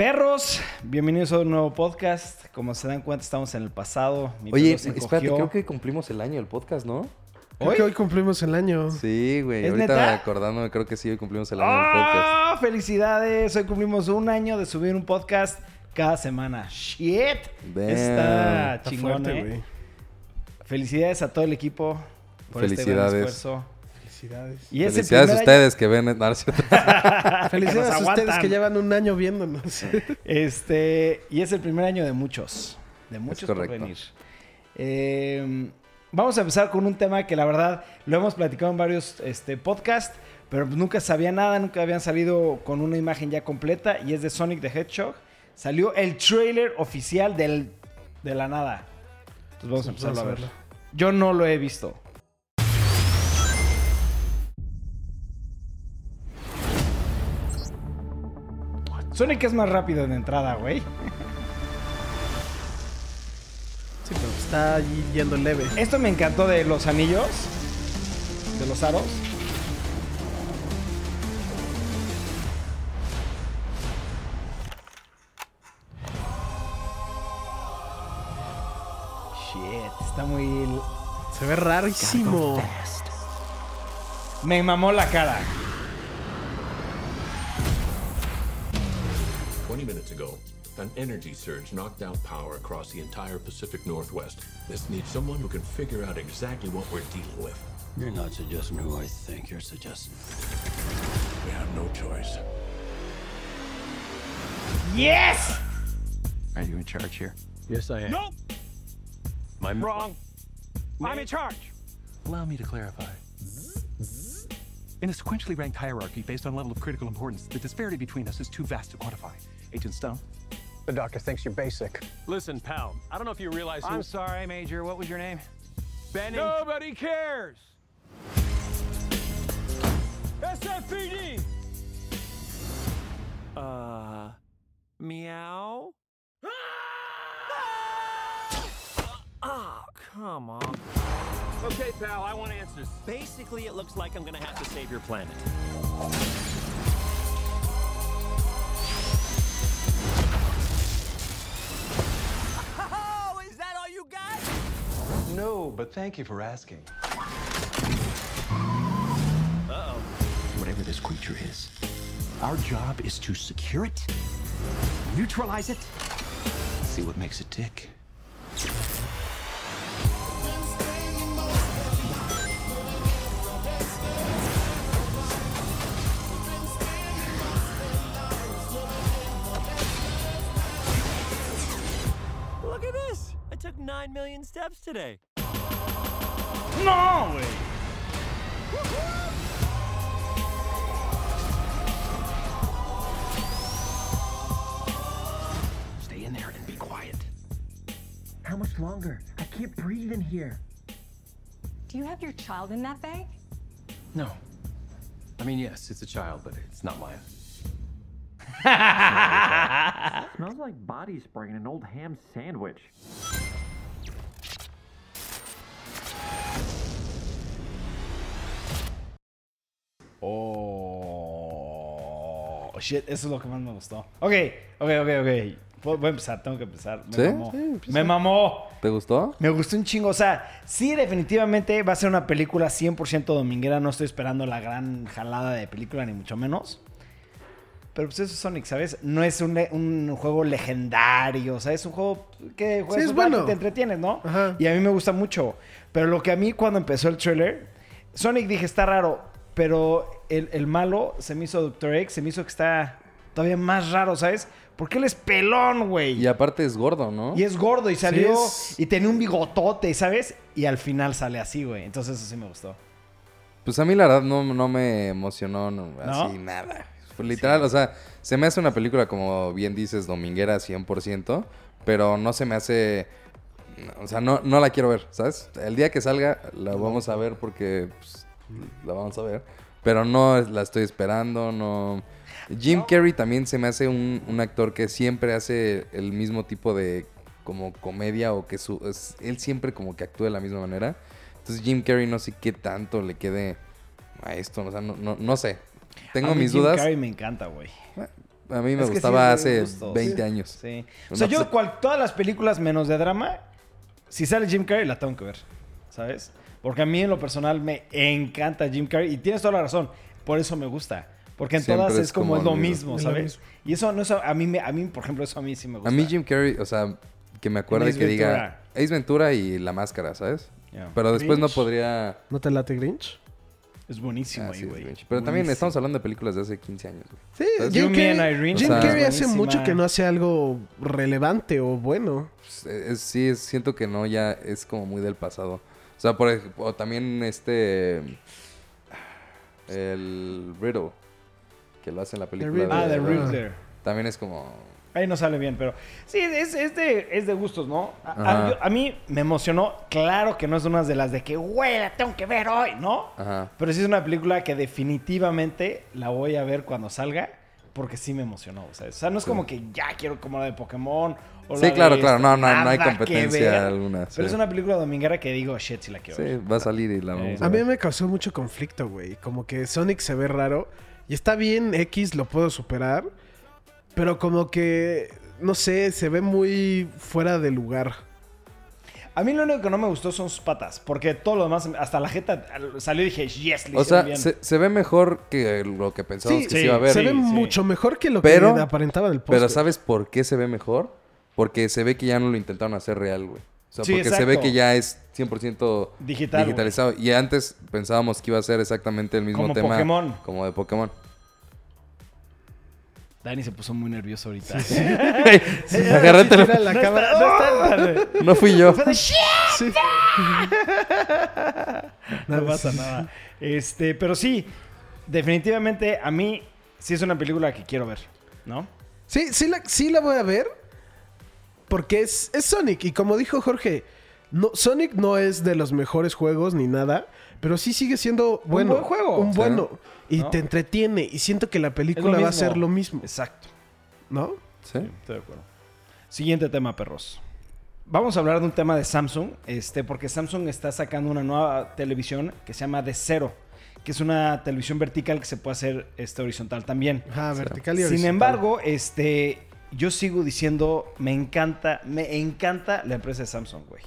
Perros, bienvenidos a un nuevo podcast. Como se dan cuenta, estamos en el pasado. Mi Oye, espérate, creo que cumplimos el año del podcast, ¿no? Creo ¿Hoy? que hoy cumplimos el año. Sí, güey. ¿Es Ahorita neta? acordándome, creo que sí, hoy cumplimos el año del podcast. ¡Ah! ¡Felicidades! Hoy cumplimos un año de subir un podcast cada semana. ¡Shit! Damn. Está chingón, ¿eh? güey. Felicidades a todo el equipo por este gran Felicidades. esfuerzo. Felicidades. Y Felicidades a ustedes que ven... no. Felicidades a ustedes que llevan un año viéndonos. Este, y es el primer año de muchos. De muchos por venir. Eh, vamos a empezar con un tema que la verdad lo hemos platicado en varios este, podcasts, pero nunca sabía nada, nunca habían salido con una imagen ya completa y es de Sonic the Hedgehog. Salió el trailer oficial del, de la nada. Entonces vamos a Vamos empezarlo a a ver. verlo. Yo no lo he visto. Sonic es más rápido de entrada, güey. Sí, pero está allí yendo leve. Esto me encantó de los anillos, de los aros. Shit, está muy... Se ve rarísimo. Me mamó la cara. 20 minutes ago, an energy surge knocked out power across the entire Pacific Northwest. This needs someone who can figure out exactly what we're dealing with. You're not suggesting who I think you're suggesting. We have no choice. Yes! Are you in charge here? Yes, I am. Nope. My Wrong. I'm in charge. Allow me to clarify. In a sequentially ranked hierarchy based on level of critical importance, the disparity between us is too vast to quantify. Agent Stone? The doctor thinks you're basic. Listen, pal, I don't know if you realize who- I'm sorry, Major. What was your name? Benny. Nobody cares. SFPD. Uh, meow? Oh, come on. Okay, pal, I want answers. Basically, it looks like I'm gonna have to save your planet. Oh, is that all you got? No, but thank you for asking. Oh, Whatever this creature is, our job is to secure it, neutralize it, see what makes it tick. 9 million steps today. No, güey. Stay in there and be quiet. How much longer? I can't breathe in here. Do you have your child in that bag? No. I mean, yes, it's a child, but it's not mine. Smells like body spray in an old ham sandwich. Oh, shit, eso es lo que más me gustó. Ok, ok, ok, ok. Voy a empezar, tengo que empezar. Me ¿Sí? mamó. Sí, me mamó. ¿Te gustó? Me gustó un chingo. O sea, sí, definitivamente va a ser una película 100% dominguera. No estoy esperando la gran jalada de película, ni mucho menos. Pero pues eso es Sonic, ¿sabes? No es un, un juego legendario, ¿sabes? Es un juego que juegas Sí, bueno. te entretienes, ¿no? Ajá. Y a mí me gusta mucho. Pero lo que a mí cuando empezó el trailer, Sonic dije, está raro. Pero el, el malo se me hizo Dr. X, se me hizo que está todavía más raro, ¿sabes? Porque él es pelón, güey. Y aparte es gordo, ¿no? Y es gordo y salió es- y tenía un bigotote, ¿sabes? Y al final sale así, güey. Entonces eso sí me gustó. Pues a mí la verdad no, no me emocionó no, así nada. Fue literal, o sea, se me hace una película como bien dices, dominguera 100%, pero no se me hace... O sea, no, no la quiero ver, ¿sabes? El día que salga la vamos a ver porque pues, la vamos a ver, pero no la estoy esperando, no... Jim Carrey también se me hace un, un actor que siempre hace el mismo tipo de como comedia o que su, es- él siempre como que actúa de la misma manera. Entonces Jim Carrey no sé qué tanto le quede a esto, o sea, no, no, no sé. Tengo A mí mis Jim dudas. Carrey me encanta, güey. a mí me Es que sí gustaba hace gustos. 20 años. Sí. O sea, yo cual, todas las películas menos de drama, si sale Jim Carrey, la tengo que ver. ¿Sabes? Porque a mí en lo personal me encanta Jim Carrey. Y tienes toda la razón. Por eso me gusta. Porque en Siempre todas es es como, como es lo lo mismo, mismo. ¿sabes? Y eso no es a mí, me- a mí, por ejemplo, eso a mí sí me gusta. A mí Jim Carrey, o sea, que me acuerde Ace que diga Ventura. Ace Ventura y La Máscara, ¿sabes? Pero después no podría... ¿No te late Grinch? Es buenísimo Ah, ahí, güey. Pero también estamos hablando de películas de hace 15 años. Sí. Jim Carrey, Jim Carrey hace mucho que no hace algo relevante o bueno. Pues, es- sí, es- siento que no, ya es como muy del pasado. O sea, por ejemplo, o también este... El Riddle, que lo hace en la película. Ah, de- The Riddler. También es como... Ahí no sale bien, pero sí, es, es de, es de gustos, ¿no? A, a- Ajá. yo- a mí me emocionó. Claro que no es una de las de que, güey, la tengo que ver hoy, ¿no? Ajá. Pero sí es una película que definitivamente la voy a ver cuando salga porque sí me emocionó, o sea, o sea no es como que ya quiero como la de Pokémon o Sí, la claro, claro, no, no, no hay competencia ver. alguna, Pero sí. es una película dominguera que digo, shit, sí la quiero Sí, ver. va a salir y la vamos a A mí ver. me causó mucho conflicto, güey. Como que Sonic se ve raro. Y está bien, X lo puedo superar. Pero como que, no sé, se ve muy fuera de lugar. A mí lo único que no me gustó son sus patas, porque todo lo demás, hasta la jeta salió y dije, yes, le O sea, bien. se, se ve mejor que lo que pensábamos Sí, que sí, se iba a ver. se ve sí. mucho mejor que lo Pero- que aparentaba en el póster. Pero ¿sabes por qué se ve mejor? Porque se ve que ya no lo intentaron hacer real, güey. O sea, Sí, porque se ve que ya es 100% Digital, digitalizado. Y antes pensábamos que iba a ser exactamente el mismo Como tema. Pokémon. Como de Pokémon. Dani se puso muy nervioso ahorita. Agarré el teléfono. Mira la No cámara. está- no está- No fui yo. Sí. No pasa nada. Este, pero sí, definitivamente a mí sí es una película que quiero ver, ¿no? Sí, sí la, sí la voy a ver. Porque es, es Sonic. Y como dijo Jorge, no, Sonic no es de los mejores juegos ni nada. Pero sí sigue siendo bueno. buen juego. Un Sí. bueno. Y ¿No? te entretiene. Y siento que la película va a ser lo mismo. Exacto. ¿No? ¿Sí? Estoy de acuerdo. Siguiente tema, perros. Vamos a hablar de un tema de Samsung, este, porque Samsung está sacando una nueva televisión que se llama de cero, que es una televisión vertical que se puede hacer este, horizontal también. Ajá, vertical y Sin horizontal. embargo, este, yo sigo diciendo, me encanta, me encanta la empresa de Samsung, güey.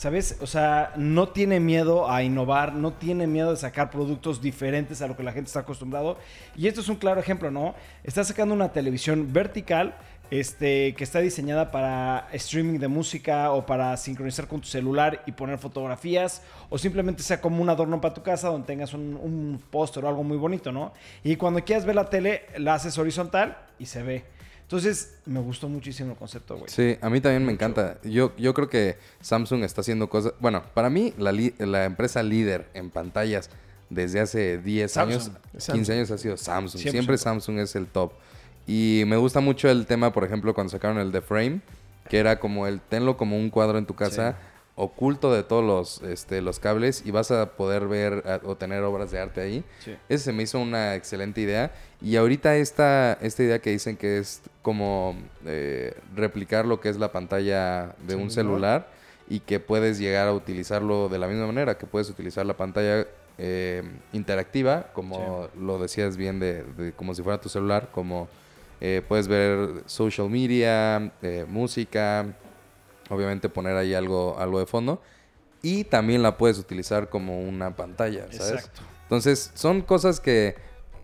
¿Sabes? O sea, no tiene miedo a innovar, no tiene miedo de sacar productos diferentes a lo que la gente está acostumbrado. Y esto es un claro ejemplo, ¿no? Está sacando una televisión vertical este, que está diseñada para streaming de música o para sincronizar con tu celular y poner fotografías o simplemente sea como un adorno para tu casa donde tengas un, un póster o algo muy bonito, ¿no? Y cuando quieras ver la tele, la haces horizontal y se ve. Entonces, me gustó muchísimo el concepto, güey. Sí, a mí también me encanta. Yo, yo creo que Samsung está haciendo cosas... Bueno, para mí la, li- la empresa líder en pantallas desde hace 10 años, Samsung. 15 años ha sido Samsung. 100%. Siempre Samsung es el top. Y me gusta mucho el tema, por ejemplo, cuando sacaron el The Frame, que era como el tenlo como un cuadro en tu casa, oculto de todos los, este, los cables y vas a poder ver a- o tener obras de arte ahí. Sí. Ese se me hizo una excelente idea. Y ahorita esta, esta idea que dicen que es como eh, replicar lo que es la pantalla de un celular y que puedes llegar a utilizarlo de la misma manera, que puedes utilizar la pantalla eh, interactiva, como lo decías bien, de, de como si fuera tu celular, como eh, puedes ver social media, eh, música, obviamente poner ahí algo, algo de fondo. Y también la puedes utilizar como una pantalla, ¿sabes? Exacto. Entonces, son cosas que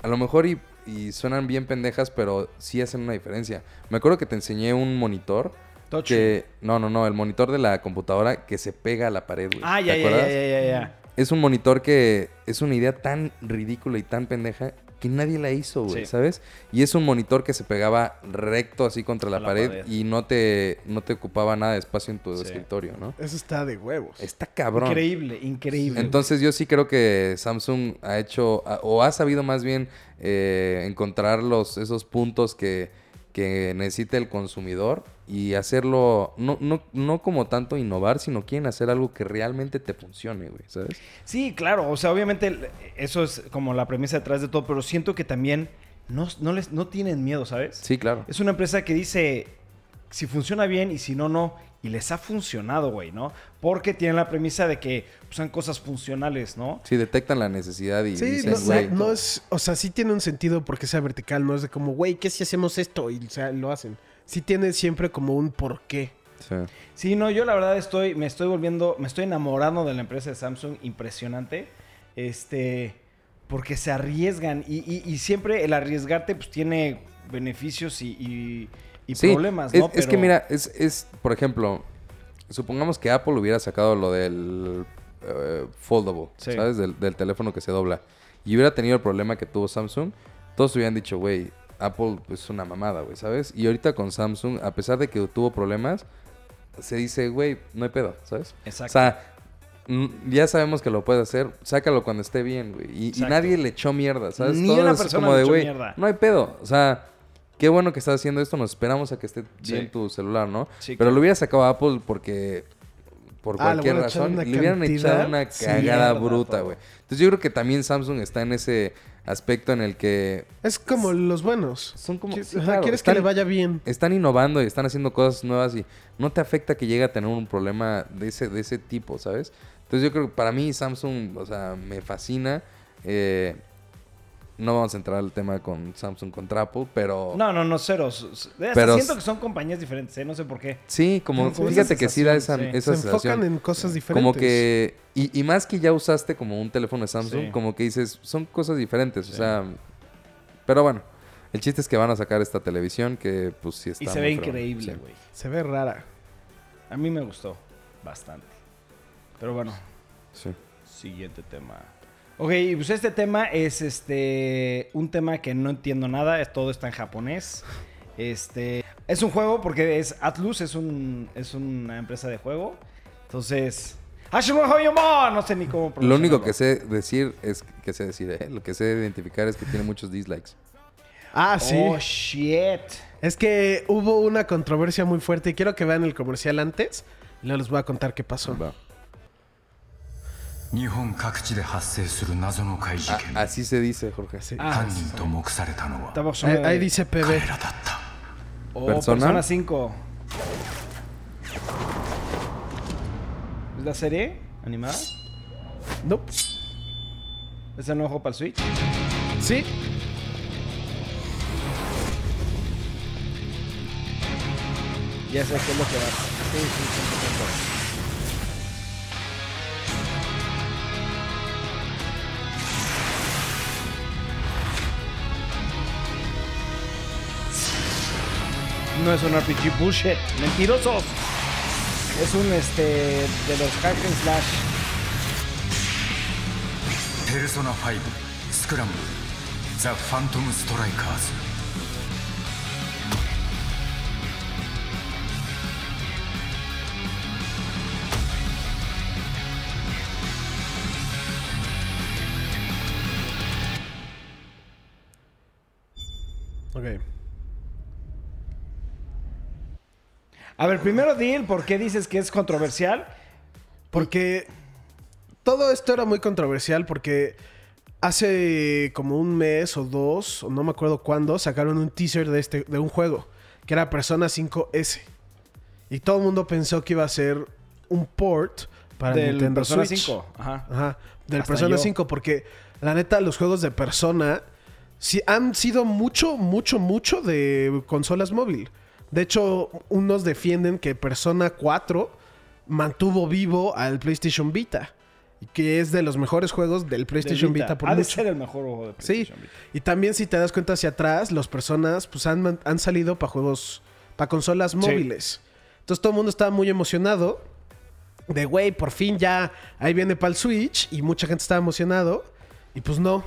a lo mejor y, y suenan bien pendejas, pero sí hacen una diferencia. Me acuerdo que te enseñé un monitor Touch. que... No, no, no, el monitor de la computadora que se pega a la pared, güey. Ah, ¿Te ya, ya, ya, acuerdas? ya, ya, ya. Es un monitor que es una idea tan ridícula y tan pendeja que nadie la hizo, güey, Sí. ¿sabes? Y es un monitor que se pegaba recto así contra la, la pared, pared. y no te, no te ocupaba nada de espacio en tu Sí. escritorio, ¿no? Eso está de huevos. Está cabrón. Increíble, increíble. Entonces yo sí creo que Samsung ha hecho, o ha sabido más bien eh, encontrar los, esos puntos que, que necesita el consumidor y hacerlo, no, no, no como tanto innovar, sino quieren hacer algo que realmente te funcione, güey, ¿sabes? Sí, claro. O sea, obviamente eso es como la premisa detrás de todo, pero siento que también no, no, les, no tienen miedo, ¿sabes? Sí, claro. Es una empresa que dice, si funciona bien y si no, no. Y les ha funcionado, güey, ¿no? Porque tienen la premisa de que pues, son cosas funcionales, ¿no? Sí, detectan la necesidad y Sí, dicen, no, güey. no es, o sea, sí tiene un sentido porque sea vertical, no es de como, güey, ¿qué si hacemos esto? Y o sea, lo hacen. Sí tiene siempre como un porqué. Sí. Sí, no, yo la verdad estoy, me estoy volviendo, me estoy enamorando de la empresa de Samsung, impresionante. Este, porque se arriesgan y, y- y siempre el arriesgarte pues tiene beneficios y, y- y Sí, problemas, es, ¿no? es que Pero- mira, es, es, por ejemplo, supongamos que Apple hubiera sacado lo del eh, foldable, Sí. ¿sabes? Del, del teléfono que se dobla. Y hubiera tenido el problema que tuvo Samsung, todos hubieran dicho, güey, Apple es una mamada, güey, ¿sabes? Y ahorita con Samsung, a pesar de que tuvo problemas, se dice, güey, no hay pedo, ¿sabes? Exacto. O sea, mm, ya sabemos que lo puedes hacer, sácalo cuando esté bien, güey. Y, nadie le echó mierda, ¿sabes? Ni Todo una persona como le de, echó güey, mierda. no hay pedo. O sea, qué bueno que estás haciendo esto, nos esperamos a que esté bien tu celular, ¿no? Sí, Pero claro. lo hubiera sacado a Apple porque por Ah, cualquier razón le hubieran echado una cagada bruta, güey. Entonces yo creo que también Samsung está en ese aspecto en el que Es como los buenos. son como Sí, claro, quieres están- que le vaya bien. están innovando y están haciendo cosas nuevas y no te afecta que llegue a tener un problema de ese, de ese tipo, ¿sabes? Entonces yo creo que para mí Samsung, o sea, me fascina. Eh, no vamos a entrar al tema con Samsung contra Apple, pero No, no, no, cero. S- s- hasta Pero siento que son compañías diferentes, ¿eh? No sé por qué. sí, como Como fíjate que sí da esa, sensación, sí. esa Se sensación. enfocan en cosas diferentes. Como que, y, y más que ya usaste como un teléfono de Samsung, Sí. como que dices, son cosas diferentes, o sea, pero bueno, el chiste es que van a sacar esta televisión que pues sí está Y se ve increíble, sí. güey. Se ve rara. A mí me gustó bastante. Pero bueno, Sí. siguiente tema. Ok, y pues este tema es este un tema que no entiendo nada, es- todo está en japonés. Este es un juego porque es Atlus, es un es una empresa de juego. Entonces, no sé ni cómo Lo único que sé decir es que sé decir, ¿eh? lo que sé identificar es que tiene muchos dislikes. Ah, sí. Oh shit. Es que hubo una controversia muy fuerte y quiero que vean el comercial antes. Y luego les voy a contar qué pasó. Va. 日本各地で発生する謎の怪事件 así se dice, Jorge. Sí. Ah, 犯人と目されたのは Estamos Ahí, ahí dice PB. 彼らだった Oh, ¿Persona? Persona 5. ¿Es la serie animada? Nope. ¿Es el nuevo juego para el Switch? Sí. Ya sé qué es lo que va. Sí, sí, 100%. no es un RPG bullshit. Mentirosos. Es un este de los hack and slash. Persona 5 Scramble The Phantom Strikers. Okay. A ver, primero Deal, ¿por qué dices que es controversial? Porque todo esto era muy controversial porque hace como un mes o dos, o no me acuerdo cuándo, sacaron un teaser de, este, de un juego que era Persona 5S. Y todo el mundo pensó que iba a ser un port para Del Nintendo Persona Switch. 5. Ajá. Ajá, del Hasta Persona yo. 5, porque la neta, los juegos de Persona sí han sido mucho, mucho, mucho de consolas móvil. De hecho, unos defienden que Persona 4 mantuvo vivo al PlayStation Vita. Y que es de los mejores juegos del PlayStation Vita, por ha de ser el mejor juego de Sí, PlayStation Vita. y también si te das cuenta hacia atrás, los personas pues han, han salido para juegos, para consolas móviles. Entonces todo el mundo estaba muy emocionado de, güey, por fin ya ahí viene para el Switch y mucha gente estaba emocionado y pues no.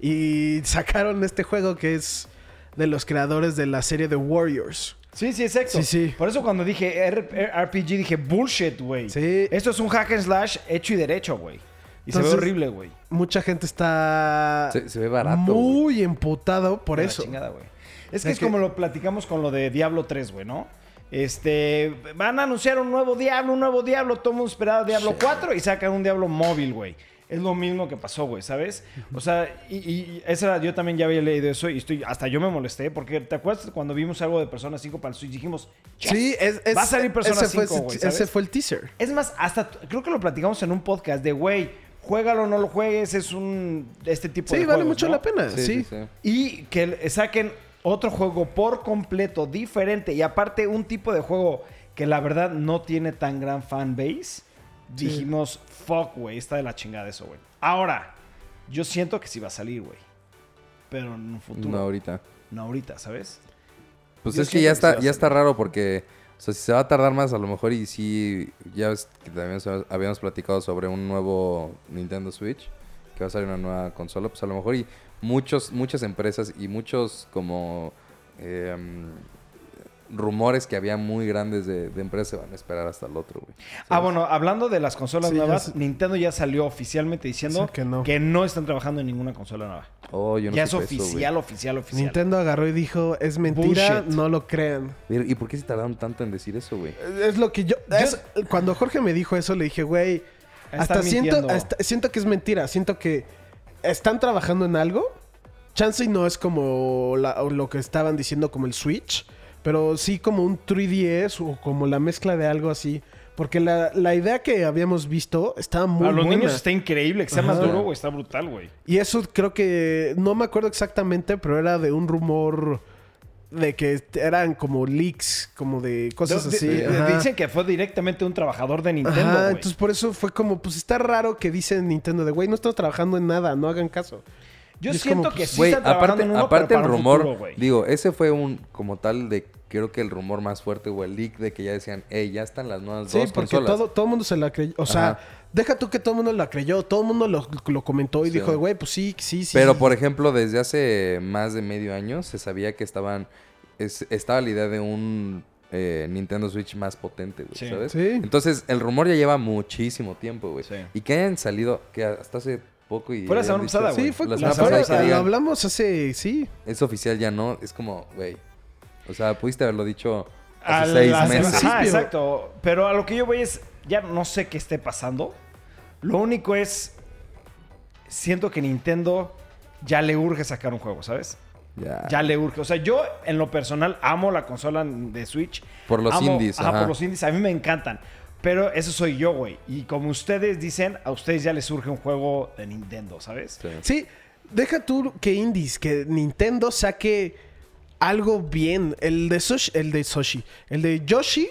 Y sacaron este juego que es de los creadores de la serie de Warriors. Sí, sí, exacto. Sí, sí. Por eso cuando dije R- RPG dije bullshit, güey. Sí. Esto es un hack and slash hecho y derecho, güey. Y se ve horrible, güey. Mucha gente está Se, se ve barato. muy emputado por De eso. chingada, güey. Es que es que- como lo platicamos con lo de Diablo 3, güey, ¿no? Este, van a anunciar un nuevo Diablo, un nuevo Diablo, todo el mundo esperaba Diablo 4 y sacan un Diablo móvil, güey. Es lo mismo que pasó, güey, ¿sabes? O sea, y, y esa, yo también ya había leído eso y estoy, hasta yo me molesté, porque ¿te acuerdas cuando vimos algo de Persona 5 para el Switch? Dijimos, "Yes, Sí, es, es- va a salir Persona ese fue, 5, güey, ese fue el teaser. Es más, hasta creo que lo platicamos en un podcast de, güey, juégalo o no lo juegues, es un, este tipo Sí, de vale juegos, mucho ¿no? la pena, Sí, sí. sí, sí. Y que saquen otro juego por completo diferente y aparte un tipo de juego que la verdad no tiene tan gran fan base. Dijimos, fuck, güey, está de la chingada eso, güey. Ahora, yo siento que sí va a salir, güey. Pero en un futuro. No ahorita. No ahorita, ¿sabes? Pues Yo es que ya que sí va está, ya está raro porque, o sea, si se va a tardar más, a lo mejor y sí, ya ves que también habíamos platicado sobre un nuevo Nintendo Switch, que va a salir una nueva consola, pues a lo mejor y muchos, muchas empresas y muchos como em, rumores que había muy grandes de, de empresas se van a esperar hasta el otro, güey. Ah, bueno, hablando de las consolas Sí, ya nuevas. Nintendo ya salió oficialmente diciendo Sí, que no. que no están trabajando en ninguna consola nueva. Oh, yo no ya es eso, oficial, oficial, oficial. Nintendo agarró y dijo, es mentira, Bullshit. no lo crean. ¿Y por qué se tardaron tanto en decir eso, güey? Es lo que yo... es- cuando Jorge me dijo eso, le dije, güey, hasta siento, hasta- siento que es mentira. Siento que están trabajando en algo. Chance y no es como la- lo que estaban diciendo como el Switch, pero sí como un 3DS o como la mezcla de algo así. Porque la, la idea que habíamos visto estaba muy Para los buena. niños está increíble, que sea más duro, güey, está brutal, güey. Y eso creo que no me acuerdo exactamente, pero era de un rumor de que eran como leaks, como de cosas De- así. de- de- ajá. dicen que fue directamente un trabajador de Nintendo, Ajá, güey. entonces por eso fue como, pues está raro que dicen Nintendo de, güey, no estamos trabajando en nada, no hagan caso. Yo es siento como, que pues, sí están aparte, en uno, aparte el rumor, futuro, digo, ese fue un, como tal, de creo que el rumor más fuerte o el leak de que ya decían, hey, ya están las nuevas Sí, dos porque consolas. todo, todo el mundo se la creyó. O sea, Ajá. deja tú que todo el mundo la creyó, todo el mundo lo, lo comentó y Sí. dijo, güey, pues sí, sí, sí. Pero, sí". por ejemplo, desde hace más de medio año se sabía que estaban, es- estaba la idea de un eh, Nintendo Switch más potente, güey, Sí. ¿sabes? Sí. Entonces, el rumor ya lleva muchísimo tiempo, güey. Sí. Y que hayan salido, que hasta hace poco y... Fue la semana pasada, güey. Sí, fue La semana fue- pasada lo hablamos hace, sí. es oficial ya no, es como, güey. O sea, pudiste haberlo dicho hace seis meses. Ajá, exacto. Pero a lo que yo voy es, ya no sé qué esté pasando. Lo único es, siento que Nintendo ya le urge sacar un juego, ¿sabes? Ya. Ya le urge. O sea, yo en lo personal amo la consola de Switch. Por los Amo- indies, Ajá, ajá. por los indies. A mí me encantan. Pero eso soy yo, güey. Y como ustedes dicen, a ustedes ya les surge un juego de Nintendo, ¿sabes? Sí. Sí, deja tú que Indies, que Nintendo saque algo bien. El de Soshi, el de Soshi, el de Yoshi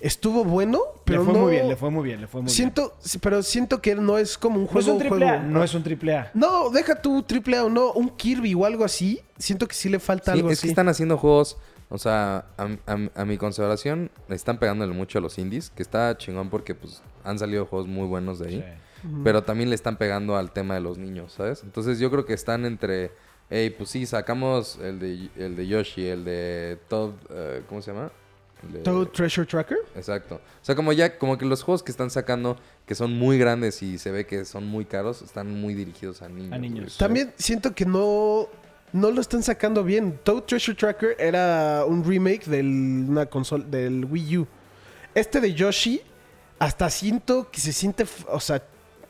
estuvo bueno, pero le fue no... muy bien, le fue muy bien, le fue muy siento, sí, pero siento que no es como un bien. No es juego. un triple A, juego. no es un triple A. No, deja tú triple A o no, un Kirby o algo así. Siento que sí le falta Sí, algo es así. que están haciendo juegos, o sea, a, a- a mi consideración, le están pegándole mucho a los indies, que está chingón porque pues han salido juegos muy buenos de ahí. Pero también le están pegando al tema de los niños, ¿sabes? Entonces yo creo que están entre, hey, pues sí, sacamos el de, el de Yoshi, el de Todd, eh, ¿cómo se llama? De- Toad Treasure Tracker. Exacto. O sea, como ya, como que los juegos que están sacando, que son muy grandes y se ve que son muy caros, están muy dirigidos a niños. A niños. güey, ¿sabes? También siento que no, no lo están sacando bien. Toad Treasure Tracker era un remake de una consola del Wii U. Este de Yoshi, hasta siento que se siente, o sea,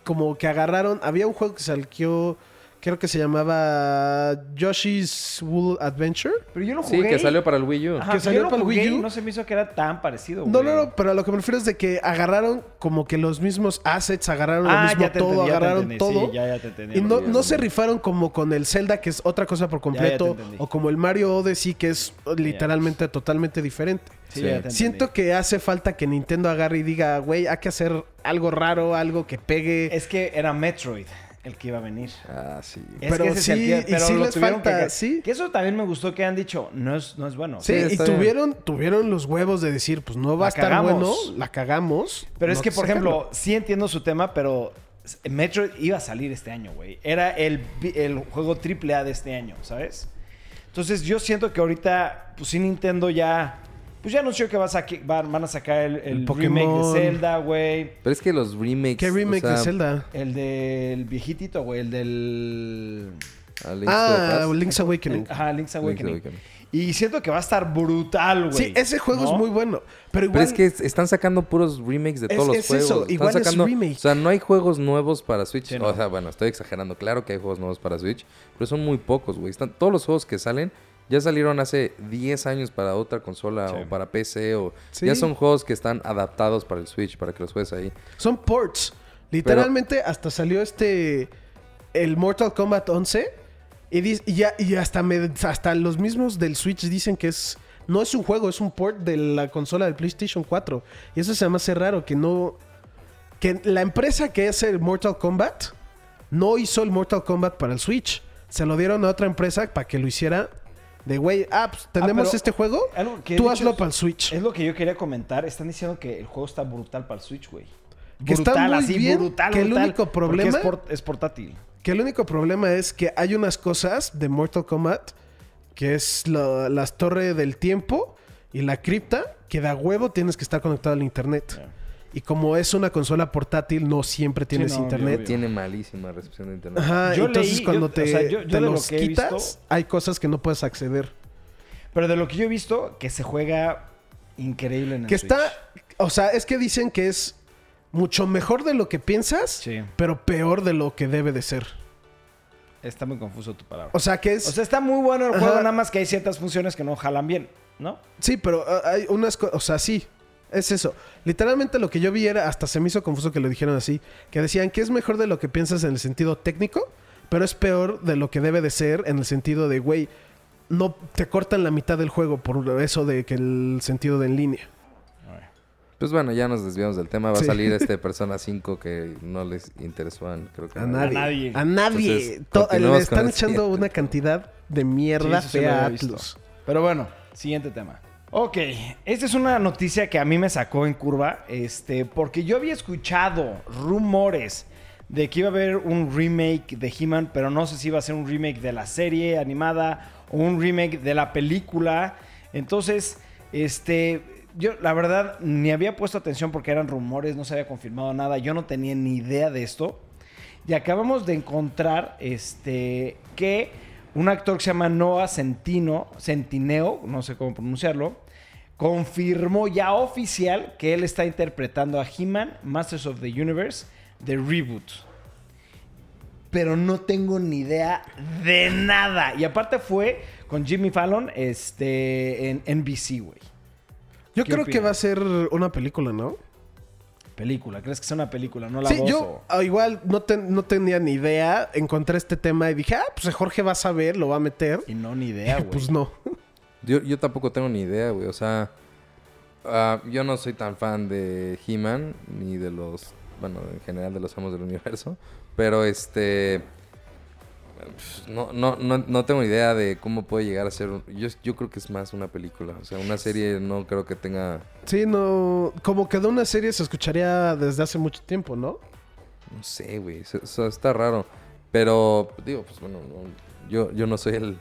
como que agarraron. Había un juego que salió, creo que se llamaba Yoshi's Wool Adventure. Pero yo lo Sí, jugué. que salió para el Wii U. Ajá, que salió para el Wii U. No se me hizo que era tan parecido, No, güey. no, no, pero a lo que me refiero es de que agarraron como que los mismos assets, agarraron lo Ah, mismo ya te todo, entendí, ya te agarraron todo. sí, ya, ya te entendí, y no, ya, no se rifaron como con el Zelda, que es otra cosa por completo, o como el Mario Odyssey, que es literalmente totalmente diferente. Sí, ya te entendí. Siento que hace falta que Nintendo agarre y diga, güey, hay que hacer algo raro, algo que pegue. Es que era Metroid el que iba a venir. Ah, sí. Es Pero que ese es el sí, y pero sí lo les tuvieron falta, que, sí. Que eso también me gustó que han dicho, no es, no es bueno. Sí, Sí, y bien. tuvieron, tuvieron los huevos de decir, pues no va La a estar cagamos. bueno, la cagamos. Pero es que, por sacarlo. ejemplo, sí entiendo su tema, pero Metroid iba a salir este año, güey. Era el, el juego triple A de este año, ¿sabes? Entonces yo siento que ahorita, pues sí Nintendo ya... Pues ya anunció que va a van, van a sacar el, el El remake Pokémon. de Zelda, güey. Pero es que los remakes. ¿Qué remake o sea, de Zelda? El del viejitito, güey. El del... a Link's Ah. Link's Awakening. el- ajá, Link's Awakening. Awakening. Y siento que va a estar brutal, güey. Sí, ese juego ¿no? es muy bueno. Pero igual. Pero es que es- están sacando puros remakes de Es- todos los es juegos. eso, Están igual es sacando, remake. O sea, no hay juegos nuevos para Switch. Sí, no. O sea, bueno, estoy exagerando. Claro que hay juegos nuevos para Switch, pero son muy pocos, güey. Están, todos los juegos que salen ya salieron hace 10 años para otra consola Sí. o para PC o Sí. ya son juegos que están adaptados para el Switch para que los juegues ahí. Son ports. Literalmente hasta salió este. El Mortal Kombat 11. Y, ya, y hasta, me- hasta los mismos del Switch dicen que es. No es un juego, es un port de la consola del PlayStation 4. Y eso se me hace raro que no. Que la empresa que es el Mortal Kombat no hizo el Mortal Kombat para el Switch. Se lo dieron a otra empresa para que lo hiciera. De güey, ah, pues tenemos pero este juego. Tú hazlo para el Switch. Es lo que yo quería comentar. Están diciendo que el juego está brutal para el Switch, güey. Que está Brutal, muy así, bien, brutal, que el único problema- Es, por- es portátil. Que el único problema es que hay unas cosas de Mortal Kombat, que es la- las torres del tiempo y la cripta, que de a huevo tienes que estar conectado al internet. Y como es una consola portátil, no siempre tienes no, internet. obvio. Tiene malísima recepción de internet. Ajá, Yo entonces leí- cuando yo- te, o sea, yo- yo te lo los quitas, visto- hay cosas que no puedes acceder. Pero de lo que yo he visto, que se juega increíble en el Que está, Switch. o sea, es que dicen que es mucho mejor de lo que piensas, Sí. pero peor de lo que debe de ser. Está muy confuso tu palabra. O sea, que es... O sea, está muy bueno el Ajá. juego, nada más que hay ciertas funciones que no jalan bien, ¿no? Sí, pero ah, hay unas cosas, o sea, sí, es eso. Literalmente lo que yo vi era, hasta se me hizo confuso que lo dijeron así, que decían que es mejor de lo que piensas en el sentido técnico, pero es peor de lo que debe de ser en el sentido de, güey, no te cortan la mitad del juego por eso de que el sentido de en línea. Pues bueno, ya nos desviamos del tema. Va Sí. a salir este Persona 5 que no les interesó a, creo que A nadie. nadie. A nadie. Entonces, le están echando siguiente. una cantidad de mierda sí fea a. Atlus. Pero bueno, siguiente tema. Ok, esta es una noticia que a mí me sacó en curva, este, porque yo había escuchado rumores de que iba a haber un remake de He-Man, pero no sé si iba a ser un remake de la serie animada o un remake de la película. Entonces, este, yo la verdad ni había puesto atención porque eran rumores, no se había confirmado nada, yo no tenía ni idea de esto. Y acabamos de encontrar este, que un actor que se llama Noah Centino, Centineo, no sé cómo pronunciarlo, confirmó ya oficial que él está interpretando a He-Man, Masters of the Universe, de Reboot. Pero no tengo ni idea de nada. Y aparte fue con Jimmy Fallon este, en NBC, güey. Yo ¿Qué creo que va a ser una película, ¿no? Película, ¿crees que sea una película? No la Sí, voz yo o- ah, igual no, ten- no tenía ni idea. Encontré este tema y dije, ah, pues Jorge va a saber, lo va a meter. Y no, ni idea, güey. Pues no. Yo, yo tampoco tengo ni idea, güey. O sea, ah, yo no soy tan fan de He-Man ni de los, bueno, en general de los amos del universo. Pero este, no, no, no, no tengo idea de cómo puede llegar a ser. un- Yo, yo creo que es más una película. O sea, una serie no creo que tenga, Sí, no. Como que de una serie se escucharía desde hace mucho tiempo, ¿no? no sé, güey. Está raro. Pero digo, pues bueno, no, yo, yo no soy el,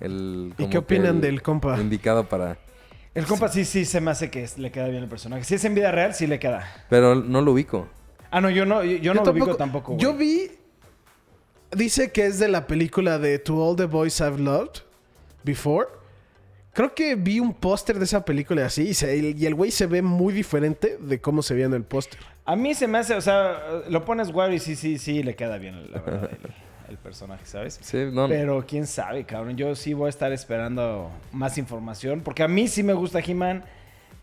el ¿Y qué opinan el del compa? indicado para. El compa sí, sí, se me hace que le queda bien el personaje. Si es en vida real, sí le queda. Pero no lo ubico. Ah, no, yo no, yo, yo no lo ubico tampoco, güey. Yo vi. Dice que es de la película de To All the Boys I've Loved Before. Creo que vi un póster de esa película así. Y, se- y el güey se ve muy diferente de cómo se veía en el póster. A mí se me hace, o sea, lo pones guay y sí, sí, sí, le queda bien, la verdad, el, el personaje, ¿sabes? Sí, no. Pero quién sabe, cabrón. Yo sí voy a estar esperando más información. Porque a mí sí me gusta He-Man.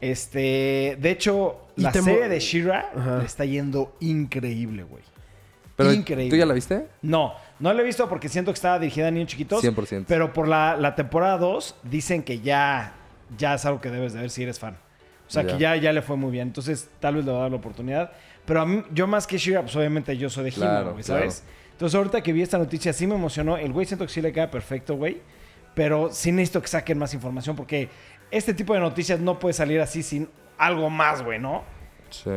Este, de hecho, Y la serie de She-Ra Ajá. le está yendo increíble, güey. Pero, Increíble. ¿Tú ya la viste? No, no la he visto porque siento que estaba dirigida a niños chiquitos. 100%. Pero por la, la temporada 2 dicen que ya, ya es algo que debes de ver si eres fan. O sea, Ya. que ya, ya le fue muy bien. Entonces, tal vez le va a dar la oportunidad. Pero a mí, yo más que Shira, pues obviamente yo soy de Claro, güey, ¿sabes? claro. Entonces, ahorita que vi esta noticia, sí me emocionó. El güey siento que sí le queda perfecto, güey. Pero sí necesito que saquen más información porque este tipo de noticias no puede salir así sin algo más, güey, ¿no? Sí.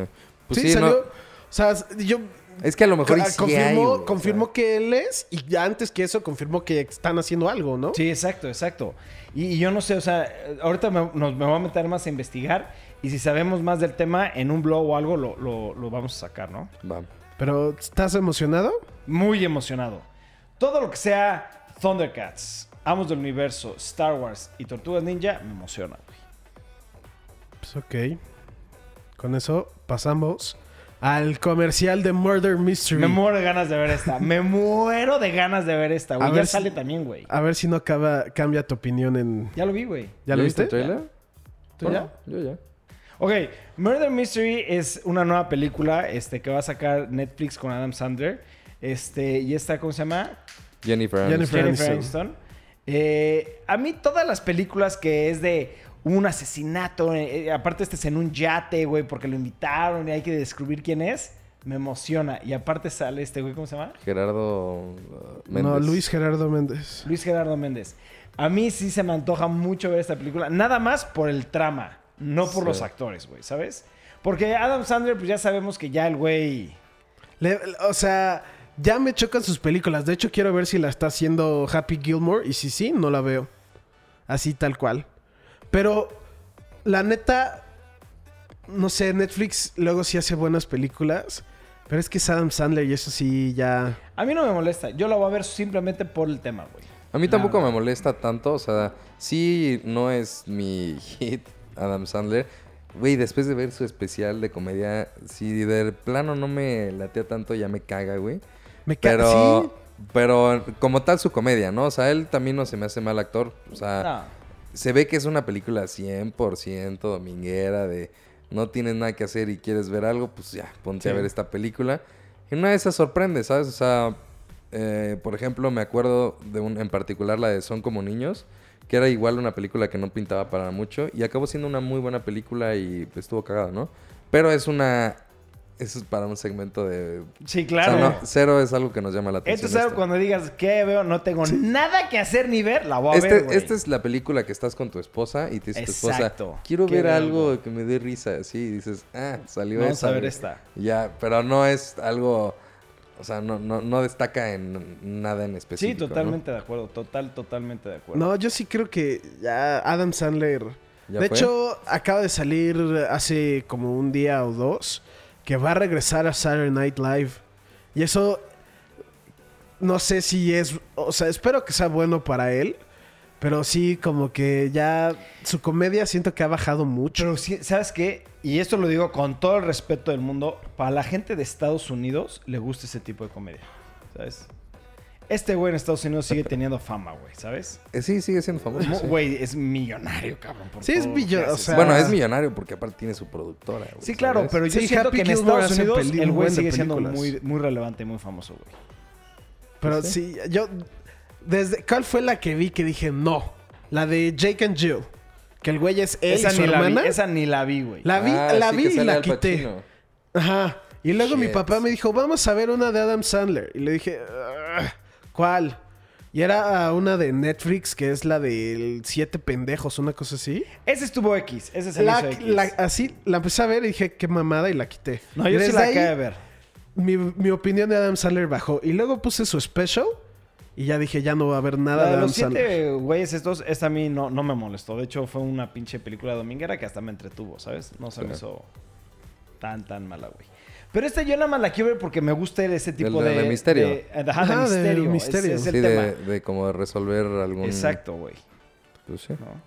Pues sí, sí, no- salió. O sea, yo. Es que a lo mejor Ah, sí confirmó, hay, güey, o sea. confirmó que él es. Y ya antes que eso, confirmó que están haciendo algo, ¿no? Sí, exacto, exacto. Y, y yo no sé, o sea, ahorita me, nos, me voy a meter más a investigar y si sabemos más del tema en un blog o algo lo, lo- lo vamos a sacar, ¿no? Va. Pero, ¿estás emocionado? Muy emocionado. Todo lo que sea Thundercats, Amos del Universo, Star Wars y Tortugas Ninja, me emociona, güey. Pues ok. Con eso pasamos al comercial de Murder Mystery. Me muero de ganas de ver esta. me muero de ganas de ver esta, A güey. Ya ver si- sale también, güey. A ver si no acaba, cambia tu opinión en... Ya lo vi, güey. ¿Ya lo viste el trailer? ¿Tú ya? Yo ya. Ok, Murder Mystery es una nueva película este, que va a sacar Netflix con Adam Sandler. Este, y esta, ¿cómo se llama? Jennifer Aniston. Jennifer Jennifer Aniston. Aniston. Eh, a mí todas las películas que es de un asesinato, eh, eh, aparte este es en un yate, güey, porque lo invitaron y hay que descubrir quién es, me emociona. Y aparte sale este güey, ¿cómo se llama? Gerardo uh, Méndez. No, Luis Gerardo Méndez. Luis Gerardo Méndez. A mí sí se me antoja mucho ver esta película, nada más por el trama, no por Sí. los actores, güey, ¿sabes? Porque Adam Sandler, pues ya sabemos que ya el güey... Le- o sea, ya me chocan sus películas. De hecho, quiero ver si la está haciendo Happy Gilmore. Y si sí, no la veo. Así tal cual. Pero, la neta, no sé, Netflix luego sí hace buenas películas. Pero es que es Adam Sandler y eso sí ya... A mí no me molesta, yo la voy a ver simplemente por el tema, güey. A mí tampoco me molesta tanto, o sea, sí no es mi hit Adam Sandler. Güey, después de ver su especial de comedia, si de plano no me latea tanto, ya me caga, güey. Me ca- Pero, ¿Sí? pero como tal su comedia, ¿no? O sea, él también no se me hace mal actor. O sea, No. Se ve que es una película 100% dominguera de no tienes nada que hacer y quieres ver algo, pues ya, ponte a ver esta película. Y una de esas sorprende, ¿sabes? O sea, eh, por ejemplo, me acuerdo de un, en particular la de Son como niños, que era igual una película que no pintaba para mucho y acabó siendo una muy buena película y estuvo cagada, ¿no? Pero es una... Eso es para un segmento de... Sí, O claro. sea, no, cero es algo que nos llama la atención. Esto es algo esto. cuando digas que veo, no tengo nada que hacer ni ver, la voy a ver, Este, güey. esta es la película que estás con tu esposa y te dice tu esposa, Exacto. quiero ver ver algo algo". que me dé risa. Sí, y dices, ah, salió Vamos esa, a ver güey". esta. Ya, pero no es algo, o sea, no, no, no destaca en nada en Sí, específico. ¿no? totalmente de acuerdo, total, totalmente de acuerdo. No, yo sí creo que ya Adam Sandler... ¿Ya de fue? hecho, acaba de salir hace como un día o dos que va a regresar a Saturday Night Live. Y eso no sé si es, o sea, espero que sea bueno para él, pero sí como que ya su comedia siento que ha bajado mucho. Pero sí, ¿sabes qué? Y esto lo digo con todo el respeto del mundo, para la gente de Estados Unidos le gusta ese tipo de comedia, ¿sabes? Este güey en Estados Unidos sigue teniendo fama, güey, ¿sabes? Eh, sí, sigue siendo famoso. Sí. Güey, es millonario, cabrón. por Sí, es todo lo que millo- hace, o sea, bueno, es millonario porque aparte tiene su productora. güey, Sí, claro, ¿sabes? pero yo Sí, siento Happy que en Gilmore Estados hace Unidos peli- el un güey buen de sigue siendo películas. muy, muy relevante, muy famoso, güey. Pero sí, yo desde ¿cuál fue la que vi que dije no? La de Jake and Jill, que el güey es él Esa y su ni, la vi, hermana. esa ni la vi, güey. La vi, Ah, la sí, vi que y sale la Al quité. Pacino. Ajá. Y luego mi Shit. papá me dijo, vamos a ver una de Adam Sandler. Y le dije, "Ah, ¿cuál? Y era una de Netflix, que es la de Siete Pendejos, una cosa así. Ese estuvo X, ese La, hizo X. la- así, la empecé a ver y dije, qué mamada, y la quité. no, Y yo sí la acabé de ver. Mi, mi opinión de Adam Sandler bajó. Y luego puse su special y ya dije, ya no va a haber nada La de de Adam los Sandler. siete güeyes estos, esta a mí no, no me molestó. De hecho, fue una pinche película dominguera que hasta me entretuvo, ¿sabes? No se me hizo tan, tan mala, güey. Pero esta yo nada más la quiero ver porque me gusta ese tipo de- de... de misterio. de- ajá, de Ajá, de misterio. misterio. Es el Sí, tema. de, de como de resolver algún... Exacto, güey. Pues sí. ¿no?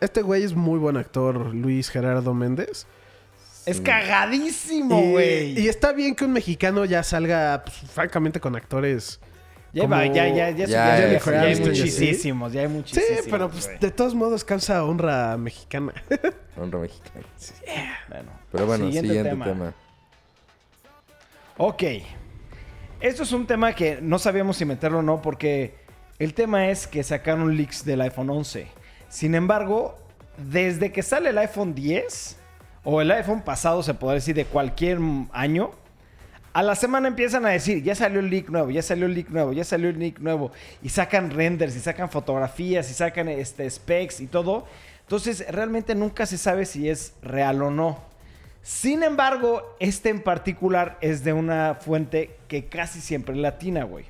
Este güey es muy buen actor, Luis Gerardo Méndez. Es cagadísimo, güey. Y, está bien que un mexicano ya salga, pues, francamente, con actores. Ya, como va, ya, ya, ya, Ya, ya, ya, Jennifer ya hay muchísimos, ya hay Sí, muchísimos. pero pues, de todos modos causa honra mexicana. Honra mexicana. Bueno, Pero bueno, siguiente, tema. tema. Ok. Esto es un tema que no sabíamos si meterlo o no porque el tema es que sacaron leaks del iPhone 11. Sin embargo, desde que sale el iPhone 10 o el iPhone pasado, se puede decir, de cualquier año, a la semana empiezan a decir, ya salió el leak nuevo, ya salió el leak nuevo, ya salió el leak nuevo. Y sacan renders, y sacan fotografías, y sacan este, specs y todo. Entonces, realmente nunca se sabe si es real o no. Sin embargo, este en particular es de una fuente que casi siempre es latina, güey.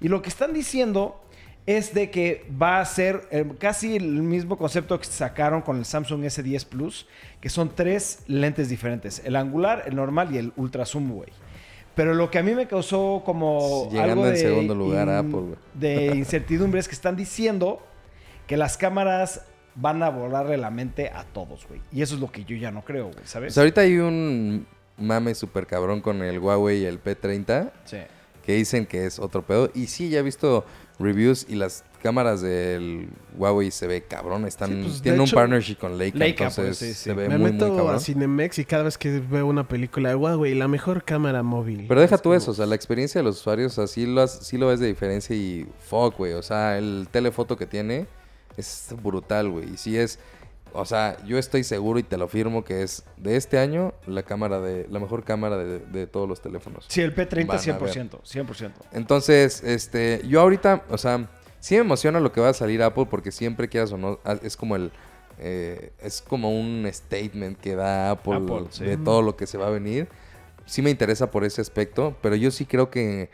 Y lo que están diciendo es de que va a ser eh, casi el mismo concepto que sacaron con el Samsung S10 Plus, que son tres lentes diferentes, el angular, el normal y el ultra zoom, güey. Pero lo que a mí me causó como Llegando algo en de, segundo lugar Apple, güey. de incertidumbre es que están diciendo que las cámaras van a volarle la mente a todos, güey. Y eso es lo que yo ya no creo, güey, ¿sabes? Pues ahorita hay un mame súper cabrón con el Huawei y el P30 Sí. que dicen que es otro pedo. Y sí, ya he visto reviews y las cámaras del Huawei se ve cabrón. Están, Sí, pues, un partnership con Leica, Leica, entonces pues, sí, sí. se ve Me muy, meto muy cabrón. a Cinemex y cada vez que veo una película de Huawei, la mejor cámara móvil. Pero deja Es tú como- eso, o sea, la experiencia de los usuarios, o sea, sí lo, has- sí lo ves de diferencia y fuck, güey. O sea, el telefoto que tiene es brutal, güey. Y sí es, o sea, yo estoy seguro y te lo firmo que es de este año la cámara de, la mejor cámara de, de todos los teléfonos. Sí, el P30 Van a 100%, 100%. Entonces, este, yo ahorita, o sea, sí me emociona lo que va a salir Apple porque siempre quieras o no, a- es como el, eh, es como un statement que da Apple, Apple, sí. de todo lo que se va a venir. Sí me interesa por ese aspecto, pero yo sí creo que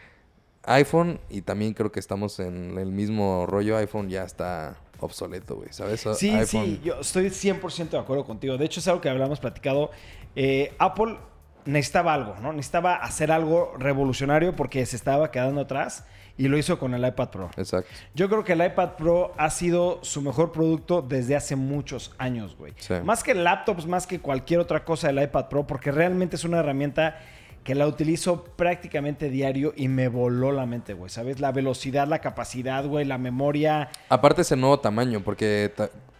iPhone, y también creo que estamos en el mismo rollo, iPhone ya está obsoleto, güey, ¿sabes? Sí, iPhone, sí, yo estoy 100% de acuerdo contigo. De hecho, es algo que hablamos platicado. Eh, Apple necesitaba algo, ¿no? Necesitaba hacer algo revolucionario porque se estaba quedando atrás y lo hizo con el iPad Pro. Exacto. Yo creo que el iPad Pro ha sido su mejor producto desde hace muchos años, güey. Sí. Más que laptops, más que cualquier otra cosa del iPad Pro, porque realmente es una herramienta que la utilizo prácticamente diario y me voló la mente, güey. ¿Sabes? La velocidad, la capacidad, güey, la memoria. Aparte ese nuevo tamaño, porque,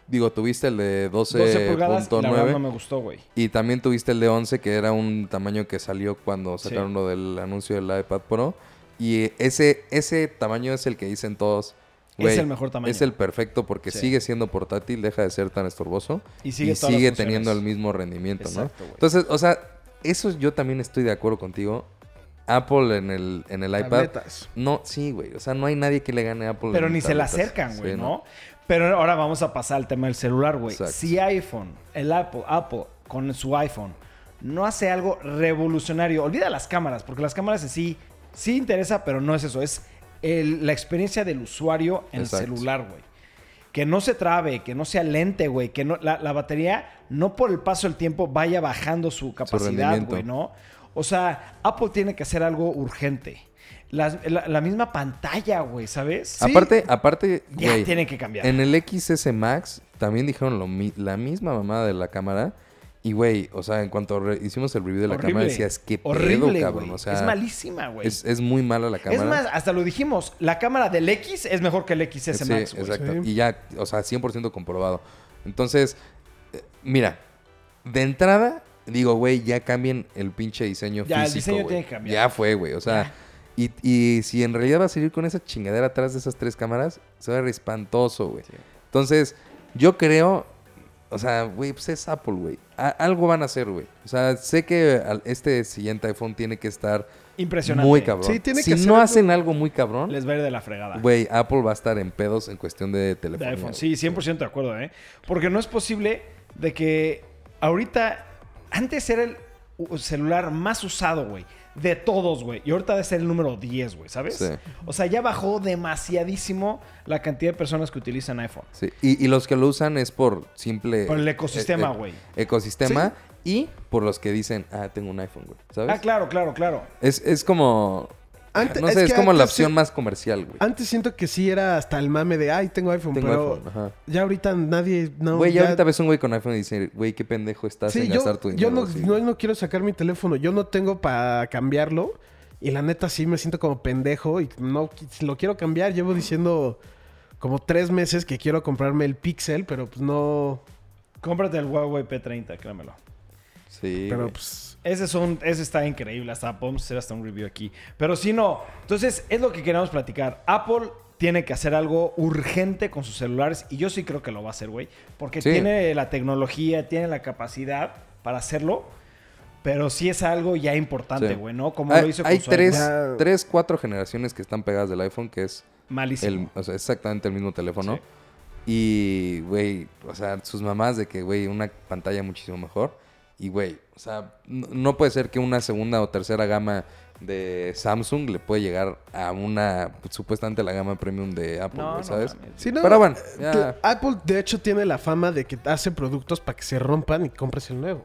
digo, tuviste el de 12 pulgadas, y la verdad 12.9. no me gustó, güey. Y también tuviste el de 11, que era un tamaño que salió cuando sacaron Sí. lo del anuncio del iPad Pro. Y ese, ese tamaño es el que dicen todos. Es "Güey, el mejor tamaño". Es el perfecto porque Sí. sigue siendo portátil, deja de ser tan estorboso. Y sigue todas las teniendo el mismo rendimiento, Exacto, ¿no? Entonces, o sea, eso yo también estoy de acuerdo contigo. Apple en el, en el iPad. Tabletas. No, sí, güey. O sea, no hay nadie que le gane a Apple. Pero en ni se le tabletas. acercan, güey, Sí, ¿no? Pero ahora vamos a pasar al tema del celular, güey. Si iPhone, el Apple, Apple con su iPhone, no hace algo revolucionario, olvida las cámaras, porque las cámaras en sí sí interesa, pero no es eso, es el- la experiencia del usuario en Exacto. el celular, güey. Que no se trabe, que no sea lente, güey, que no, la, la batería no por el paso del tiempo vaya bajando su capacidad, güey, ¿no? O sea, Apple tiene que hacer algo urgente. La, la misma pantalla, güey, ¿sabes? Aparte, aparte, Ya güey, tienen que cambiar. En el XS Max también dijeron lo mi- la misma mamada de la cámara. Y, güey, o sea, en cuanto hicimos el review de la Horrible. cámara, decías, qué pedo, cabrón. O sea, es malísima, güey. Es, es muy mala la cámara. Es más, hasta lo dijimos, la cámara del X es mejor que el XS Sí, Max, güey. exacto. Sí. Y ya, o sea, 100% comprobado. Entonces, eh, mira, de entrada, digo, güey, ya cambien el pinche diseño Ya, el físico, diseño tiene que cambiar. Ya fue, güey. O sea, y, y si en realidad va a seguir con esa chingadera atrás de esas tres cámaras, se va a ver espantoso, güey. Entonces, yo creo, o sea, güey, pues es Apple, güey. Algo van a hacer, güey. O sea, sé que al- este siguiente iPhone tiene que estar Impresionante. muy cabrón. Sí, tiene si hacer no algo- hacen algo muy cabrón, Les va a ir de la fregada. güey, Apple va a estar en pedos en cuestión de de teléfono. iPhone. Sí, 100% de acuerdo, ¿eh? Porque no es posible de que ahorita, antes era el celular más usado, güey. De todos, güey. Y ahorita debe ser el número 10, güey, ¿sabes? Sí. O sea, ya bajó demasiadísimo la cantidad de personas que utilizan iPhone. Sí, Y, y los que lo usan es por simple... Por el ecosistema, eh, eh, güey. ecosistema y por los que dicen, ah, tengo un iPhone, güey. ¿Sabes? Ah, claro, claro, claro. Es, es como... Ante- no es sé, es, que como la antes opción sí- más comercial, güey. Antes siento que sí era hasta el mame de, ay, tengo iPhone, Tengo pero iPhone, ajá. ya ahorita nadie, no. Güey, ya ahorita ves un güey con iPhone y dice, güey, qué pendejo estás Sí, en yo, gastar tu yo dinero. no, sí. no, no quiero sacar mi teléfono, yo no tengo para cambiarlo y la neta sí me siento como pendejo y no lo quiero cambiar. Llevo diciendo como tres meses que quiero comprarme el Pixel, pero pues no. Cómprate el Huawei P30, créemelo. Sí, Pero güey. pues Ese, es un, ese está increíble, hasta podemos hacer hasta un review aquí. Pero si no, entonces es lo que queremos platicar. Apple tiene que hacer algo urgente con sus celulares y yo sí creo que lo va a hacer, güey. Porque Sí. tiene la tecnología, tiene la capacidad para hacerlo. Pero sí es algo ya importante, Sí. güey, ¿no? Como hay lo hizo con hay su tres, iPhone. Tres, cuatro generaciones que están pegadas del iPhone, que es Malísimo. el, o sea, exactamente el mismo teléfono. Sí. Y, güey, o sea, sus mamás de que, güey, una pantalla muchísimo mejor. Y, güey, o sea, no, no puede ser que una segunda o tercera gama de Samsung le puede llegar a una, pues, supuestamente la gama premium de Apple, No, güey, no ¿sabes? mames. Sí, no, Pero bueno, eh, ya. Apple de hecho tiene la fama de que hace productos para que se rompan y compres el nuevo.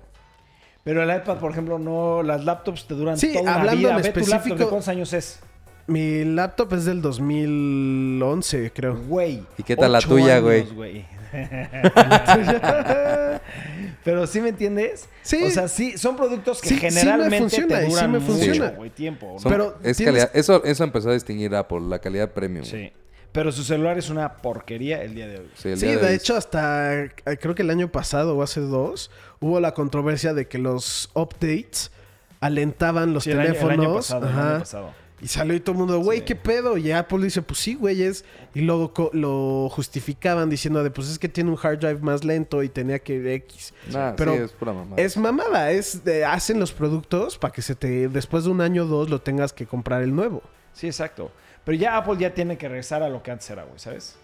Pero el iPad, por ejemplo, no... Las laptops te duran Sí, toda una hablando vida. en laptop, ¿de específico- cuántos años es? Mi laptop es del 2011, creo. Güey. ¿Y qué tal la tuya, güey? Pero sí me entiendes? Sí. O sea, sí, son productos que Sí, sí me generalmente funciona, te sí duran me mucho, güey, tiempo. ¿no? Son- Pero es tienes- calidad. Eso, eso empezó a distinguir Apple, la calidad premium. Sí. Pero su celular es una porquería el día de hoy. Sí, Sí, de hoy hecho, hasta eh, creo que el año pasado o hace dos, hubo la controversia de que los updates alentaban los Sí, el año- el año teléfonos. pasado, el año pasado. Y salió y todo el mundo, güey, Sí. ¿qué pedo? Y Apple dice, pues sí, güey, es. Y luego co- lo justificaban diciendo de, pues es que tiene un hard drive más lento y tenía que X. Nah, Pero sí, es pura mamada. Es mamada, es de- hacen los productos para que se te, después de un año o dos, lo tengas que comprar el nuevo. Sí, exacto. Pero ya Apple ya tiene que regresar a lo que antes era, güey, ¿sabes?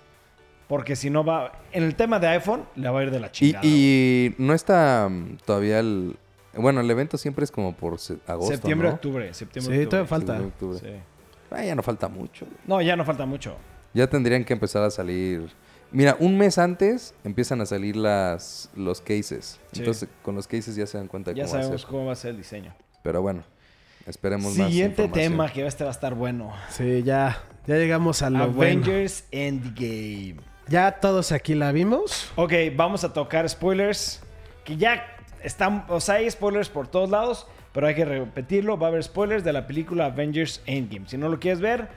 Porque si no va... En el tema de iPhone, le va a ir de la Y, chingada. güey. y no está mm, todavía el... Bueno, el evento siempre es como por se- agosto, septiembre, ¿no? octubre. Septiembre, Sí, octubre. todavía falta. Septiembre, octubre. Sí. Ah, ya no falta mucho. No, ya no falta mucho. Ya tendrían que empezar a salir... Mira, un mes antes empiezan a salir las los cases. Sí. Entonces, con los cases ya se dan cuenta de Ya cómo va a sabemos ser. cómo va a ser el diseño. Pero bueno, esperemos más Siguiente información. tema que este va a estar bueno. Sí, ya, ya llegamos a lo bueno. Avengers Endgame. Ya todos aquí la vimos. Ok, vamos a tocar spoilers. Que ya están, o sea, hay spoilers por todos lados, pero hay que repetirlo. Va a haber spoilers de la película Avengers Endgame. Si no lo quieres ver,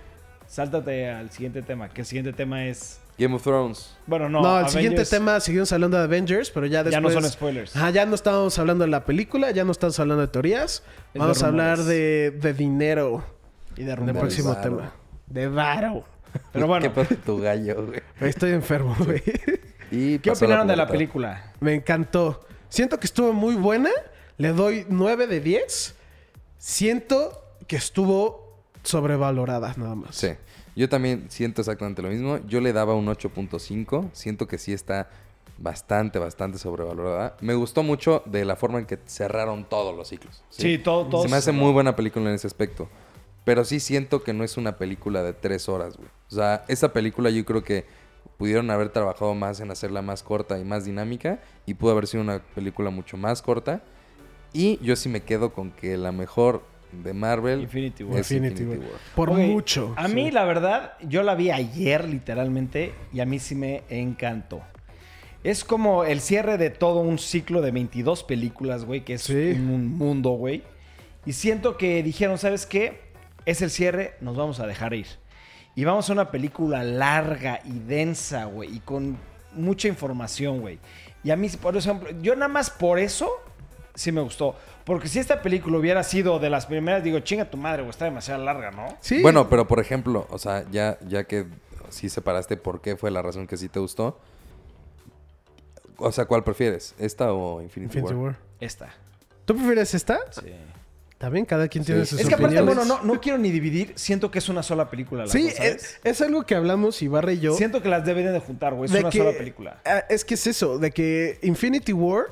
sáltate al siguiente tema. Que el siguiente tema es. Game of Thrones. Bueno, no. No, el Avengers- siguiente tema, seguimos hablando de Avengers, pero ya después... Ya no son spoilers. Ajá, ya no estamos hablando de la película, ya no estamos hablando de teorías. Vamos a hablar rumores. de, de dinero Y de en el rumores. próximo varo. tema. De varo. Pero bueno, ¿Qué pasa tu gallo, güey? Estoy enfermo, güey. Y ¿qué opinaron de la película? Me encantó. Siento que estuvo muy buena. Le doy 9 de 10. Siento que estuvo sobrevalorada, nada más. Sí. Yo también siento exactamente lo mismo. Yo le daba un 8.5. Siento que sí está bastante, bastante sobrevalorada. Me gustó mucho de la forma en que cerraron todos los ciclos. Sí, todo- todo Se me hace muy buena película en ese aspecto. Pero sí siento que no es una película de tres horas, güey. O sea, esa película yo creo que pudieron haber trabajado más en hacerla más corta y más dinámica. Y pudo haber sido una película mucho más corta. Y yo sí me quedo con que la mejor de Marvel Infinity War. es Infinity Infinity, War. War. Por mucho. A sí. mí, la verdad, yo la vi ayer, literalmente, y a mí sí me encantó. Es como el cierre de todo un ciclo de 22 películas, güey, que es Sí. un mundo, güey. Y siento que dijeron, ¿sabes qué? Es el cierre, nos vamos a dejar ir. Y vamos a una película larga y densa, güey, y con mucha información, güey. Y a mí, por ejemplo, yo nada más por eso sí me gustó. Porque si esta película hubiera sido de las primeras, digo, chinga tu madre, güey, está demasiado larga, ¿no? Sí. Bueno, pero por ejemplo, o sea, ya, ya que sí separaste por qué fue la razón que sí te gustó. O sea, ¿cuál prefieres? ¿Esta o Infinity, Infinity War? War. Esta. ¿Tú prefieres esta? Sí. También cada quien tiene sus Es que aparte, bueno, no, no quiero ni dividir. Siento que es una sola película. las Sí, es, es algo que hablamos Ibarra y yo. Siento que las deben de juntar, güey. Es de una que- sola película. Es que es eso, de que Infinity War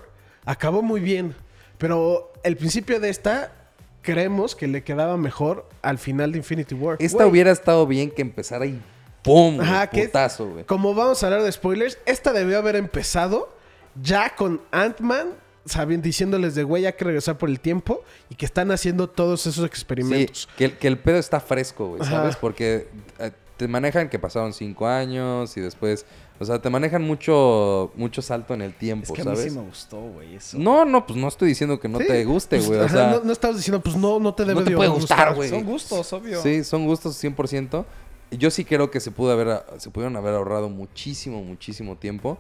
acabó muy bien, pero el principio de esta creemos que le quedaba mejor al final de Infinity War. Esta Güey, hubiera estado bien que empezara y ¡pum! Ajá, que- putazo, güey. Como vamos a hablar de spoilers, esta debió haber empezado ya con Ant-Man, saben, diciéndoles de güey, hay que regresar por el tiempo y que están haciendo todos esos Sí, experimentos. que, el- que el pedo está fresco, güey, Ajá. ¿sabes? Porque eh, te manejan que pasaron cinco años y después... O sea, te manejan mucho, mucho salto en el tiempo, Es que a mí ¿sabes? sí me gustó, güey. Eso. No, no, pues no estoy diciendo que no Sí, te guste, pues, güey. o sea, no, no estamos diciendo, pues no, no te debe no te de puede gustar, güey. Son gustos, obvio. Sí, son gustos 100%. Yo sí creo que se pudo haber se pudieron haber ahorrado muchísimo, muchísimo tiempo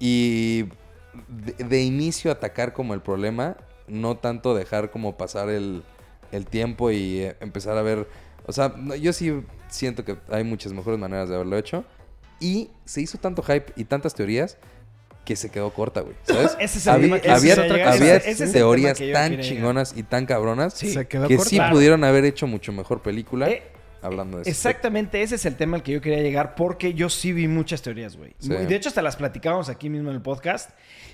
y de, de inicio atacar como el problema, no tanto dejar como pasar el, el tiempo y eh, empezar a ver, o sea, no, yo sí siento que hay muchas mejores maneras de haberlo hecho y se hizo tanto hype y tantas teorías que se quedó corta, güey, ¿sabes? Ese es el había tema había- quería llegar. había Ese- ese es el teorías tan llegar. chingonas y tan cabronas Sí. Que corta. sí pudieron haber hecho mucho mejor película Eh, hablando de eso. Exactamente, ese es el tema al que yo quería llegar porque yo sí vi muchas teorías, güey. Sí. De hecho, hasta las platicábamos aquí mismo en el podcast.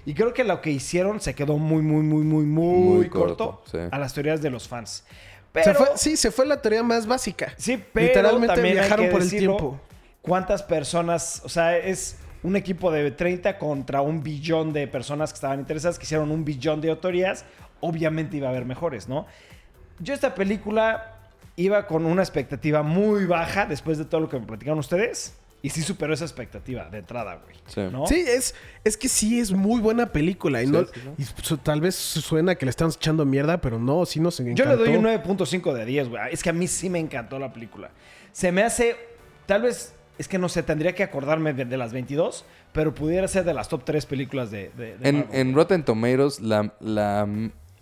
Y creo que lo que hicieron se quedó muy, muy, muy, muy, muy, Muy corto, corto, sí. a las teorías de los fans. Se Pero, fue- sí, se fue la teoría más básica. sí, pero Literalmente también hay viajaron que por el tiempo. ¿Cuántas personas, o sea, es un equipo de 30 contra un billón de personas que estaban interesadas, que hicieron un billón de autorías, obviamente iba a haber mejores, ¿no? Yo esta película iba con una expectativa muy baja después de todo lo que me platicaron ustedes. Y sí superó esa expectativa de entrada, güey. Sí. ¿no? Sí, es, es que sí es muy buena película. Y, Sí, no, sí, sí. y su- tal vez suena que le estamos echando mierda, pero no, sí nos encantó. Yo le doy un 9.5 de 10, güey. Es que a mí sí me encantó la película. Se me hace, tal vez, es que no sé, tendría que acordarme de, de las 22, pero pudiera ser de las top 3 películas de... de- de En, Marvel. en Rotten Tomatoes, la, la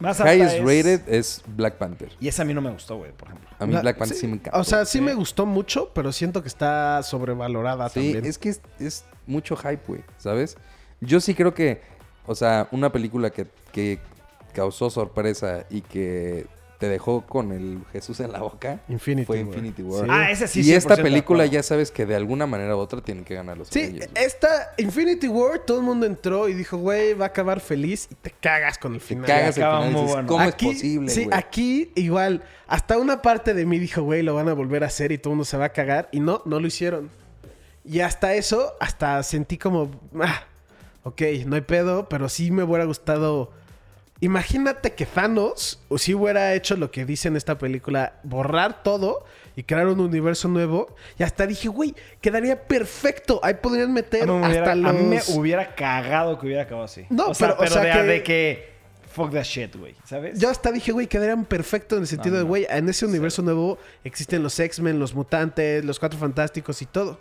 Más alta highest es- rated es Black Panther. Y esa a mí no me gustó, güey, por ejemplo. A mí La- Black Panther sí, me encantó. O sea, sí me gustó mucho, pero siento que está sobrevalorada Sí, también. es que es, es mucho hype, güey, ¿sabes? Yo sí creo que, o sea, una película que, que causó sorpresa y que te dejó con el Jesús en la boca Infinity fue War. Infinity War. Sí. Ah, ese sí, y esta 100% de película ya sabes que de alguna manera u otra tienen que ganar los Sí, Avengers, esta Infinity War, todo el mundo entró y dijo, güey, va a acabar feliz y te cagas con el Te final. cagas al acaba final dices, bueno. ¿cómo Aquí- es posible, Sí, aquí igual, hasta una parte de mí dijo, güey, lo van a volver a hacer y todo el mundo se va a cagar. Y no, no lo hicieron. Y hasta eso, hasta sentí como, ah, ok, no hay pedo, pero sí me hubiera gustado. Imagínate que Thanos, o si hubiera hecho lo que dice en esta película, borrar todo y crear un universo nuevo. Y hasta dije, güey, quedaría perfecto. Ahí podrían meter A mí, me hubiera, hasta los... a mí me hubiera cagado que hubiera acabado así. No, o sea, pero- o sea de, que- de que... Fuck that shit, güey, ¿sabes? Yo hasta dije, güey, quedarían perfecto en el sentido No, de, güey, en ese universo nuevo existen los X-Men, los mutantes, los cuatro fantásticos y todo.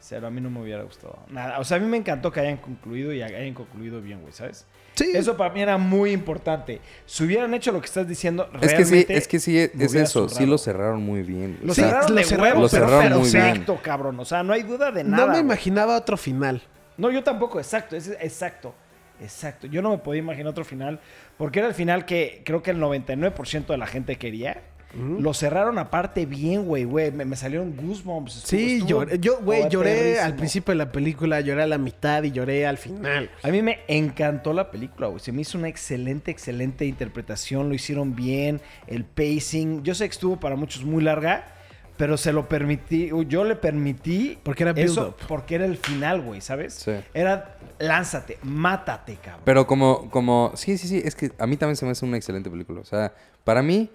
Cero, a mí no me hubiera gustado. Nada. O sea, a mí me encantó que hayan concluido y hayan concluido bien, güey, ¿sabes? Sí. Eso para mí era muy importante. Si hubieran hecho lo que estás diciendo, Es que sí, realmente es que sí, es, eso. Sí lo cerraron muy bien. Lo cerraron de cerraron- huevos, lo pero cerraron muy bien. perfecto, cabrón. O sea, no hay duda de nada. no me güey. imaginaba otro final. No, yo tampoco, exacto, es, exacto. Exacto. Yo no me podía imaginar otro final. Porque era el final que creo que el 99% de la gente quería. Lo cerraron aparte bien, güey, güey. Me, me salieron goosebumps. Estuvo- Sí, estuvo lloré, yo, güey, lloré perrísimo. al principio de la película, lloré a la mitad y lloré al final. A mí me encantó la película, güey. Se me hizo una excelente, excelente interpretación. Lo hicieron bien. El pacing. Yo sé que estuvo para muchos muy larga. Pero se lo permití. Yo le permití. Porque era eso build-up. Porque era el final, güey, ¿sabes? Sí. Era lánzate, mátate, cabrón. Pero como, como, sí, sí, sí, es que a mí también se me hace una excelente película. O sea, para mí,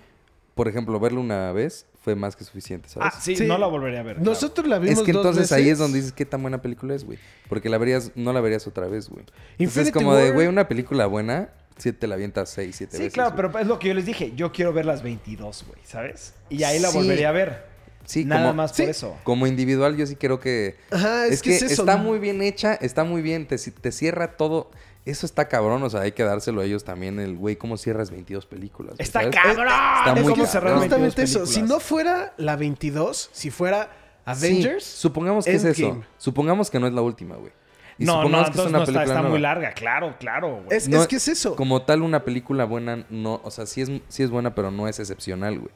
por ejemplo, verla una vez fue más que suficiente, ¿sabes? ah, sí, Sí. no la volvería a ver. claro. Nosotros la vimos es que dos entonces ahí es donde dices qué tan buena película es, güey. Porque la verías, no la verías otra vez, güey. Entonces es como de, güey, una película buena, si te la avientas seis, siete Sí, veces. claro, güey. pero es lo que yo les dije. Yo quiero ver las 22, güey, ¿sabes? Y ahí la Sí. volvería a ver. Sí, Nada como- más sí. por eso. Como individual, yo sí creo que. Ajá, es, es, que, que, es eso. está muy bien hecha, está muy bien, te, te cierra todo. Eso está cabrón, o sea, hay que dárselo a ellos también, el güey, cómo cierras 22 películas. Está ¿sabes? cabrón. Está muy cómo cabrón. cerrar 22 Justamente eso. Si no fuera la 22, si fuera Avengers, Sí, supongamos que es eso. Supongamos que no es la última, güey. Y No, no, que es una no está, película está muy larga. Claro, claro, güey. es, No- es que es eso. Como tal, una película buena, no, o sea, sí es, sí es buena, pero no es excepcional, güey.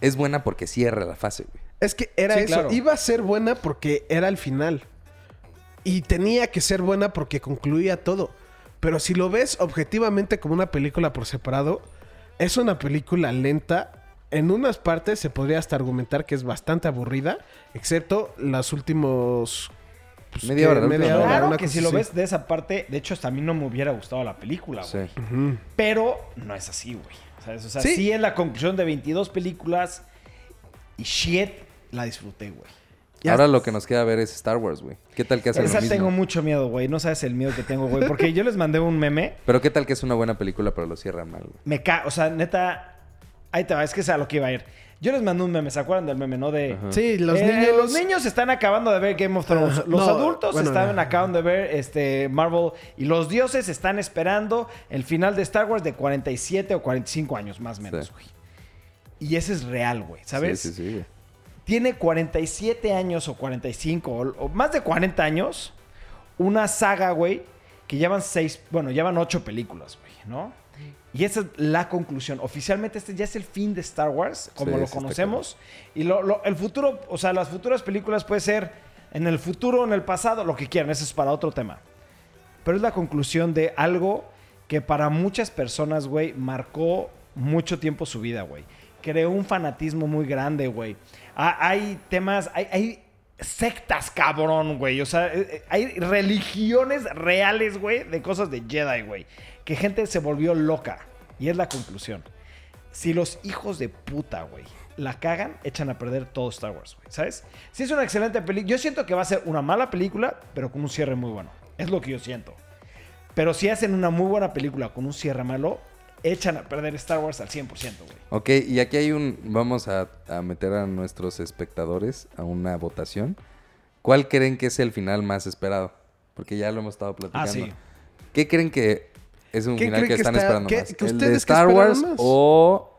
Es buena porque cierra la fase, güey. Es que era Sí, eso. claro. Iba a ser buena porque era el final. Y tenía que ser buena porque concluía todo. Pero si lo ves objetivamente como una película por separado, es una película lenta. En unas partes se podría hasta argumentar que es bastante aburrida, excepto los últimos... pues, Media hora, media hora, Claro una que cosa si lo ves de esa parte, de hecho, hasta a mí no me hubiera gustado la película, Sí. güey. Pero no es así, güey. ¿Sabes? O sea, Sí. sí. es la conclusión de 22 películas y shit, la disfruté, güey. Ya- Ahora lo que nos queda ver es Star Wars, güey. ¿Qué tal que hacen lo Esa mismo? tengo mucho miedo, güey. No sabes el miedo que tengo, güey. Porque yo les mandé un meme. Pero qué tal que es una buena película, pero lo cierran mal, güey. Me ca... O sea, neta... Ahí te va. Es que es a lo que iba a ir. Yo les mandé un meme. ¿Se acuerdan del meme, no? De... Sí, los Eh, niños... Los niños están acabando de ver Game of Thrones. Los no, adultos bueno, están no. acabando de ver este, Marvel. Y los dioses están esperando el final de Star Wars de 47 o 45 años, más o menos, Sí. güey. Y ese es real, güey. ¿Sabes? Sí, sí, sí, güey. Tiene 47 años o 45 o, o más de 40 años. Una saga, güey, que llevan seis, bueno, llevan ocho películas, güey, ¿no? Y esa es la conclusión. Oficialmente este ya es el fin de Star Wars, como Sí, lo conocemos. Y lo, lo- el futuro, o sea, las futuras películas puede ser en el futuro, en el pasado, lo que quieran. Eso es para otro tema. Pero es la conclusión de algo que para muchas personas, güey, marcó mucho tiempo su vida, güey. Creó un fanatismo muy grande, güey. Ha- Hay temas, hay, hay sectas, cabrón, güey. O sea, eh, eh, hay religiones reales, güey, de cosas de Jedi, güey. Que gente se volvió loca. Y es la conclusión. Si los hijos de puta, güey, la cagan, echan a perder todo Star Wars, güey. ¿Sabes? Si es una excelente película. Yo siento que va a ser una mala película, pero con un cierre muy bueno. Es lo que yo siento. Pero si hacen una muy buena película con un cierre malo, echan a perder Star Wars al 100%, güey. Ok, y aquí hay un... Vamos a, a meter a nuestros espectadores a una votación. ¿Cuál creen que es el final más esperado? Porque ya lo hemos estado platicando. Ah, sí. ¿Qué creen que es un ¿Qué final que que están está- esperando qué- más? que ¿El de Star Wars más? o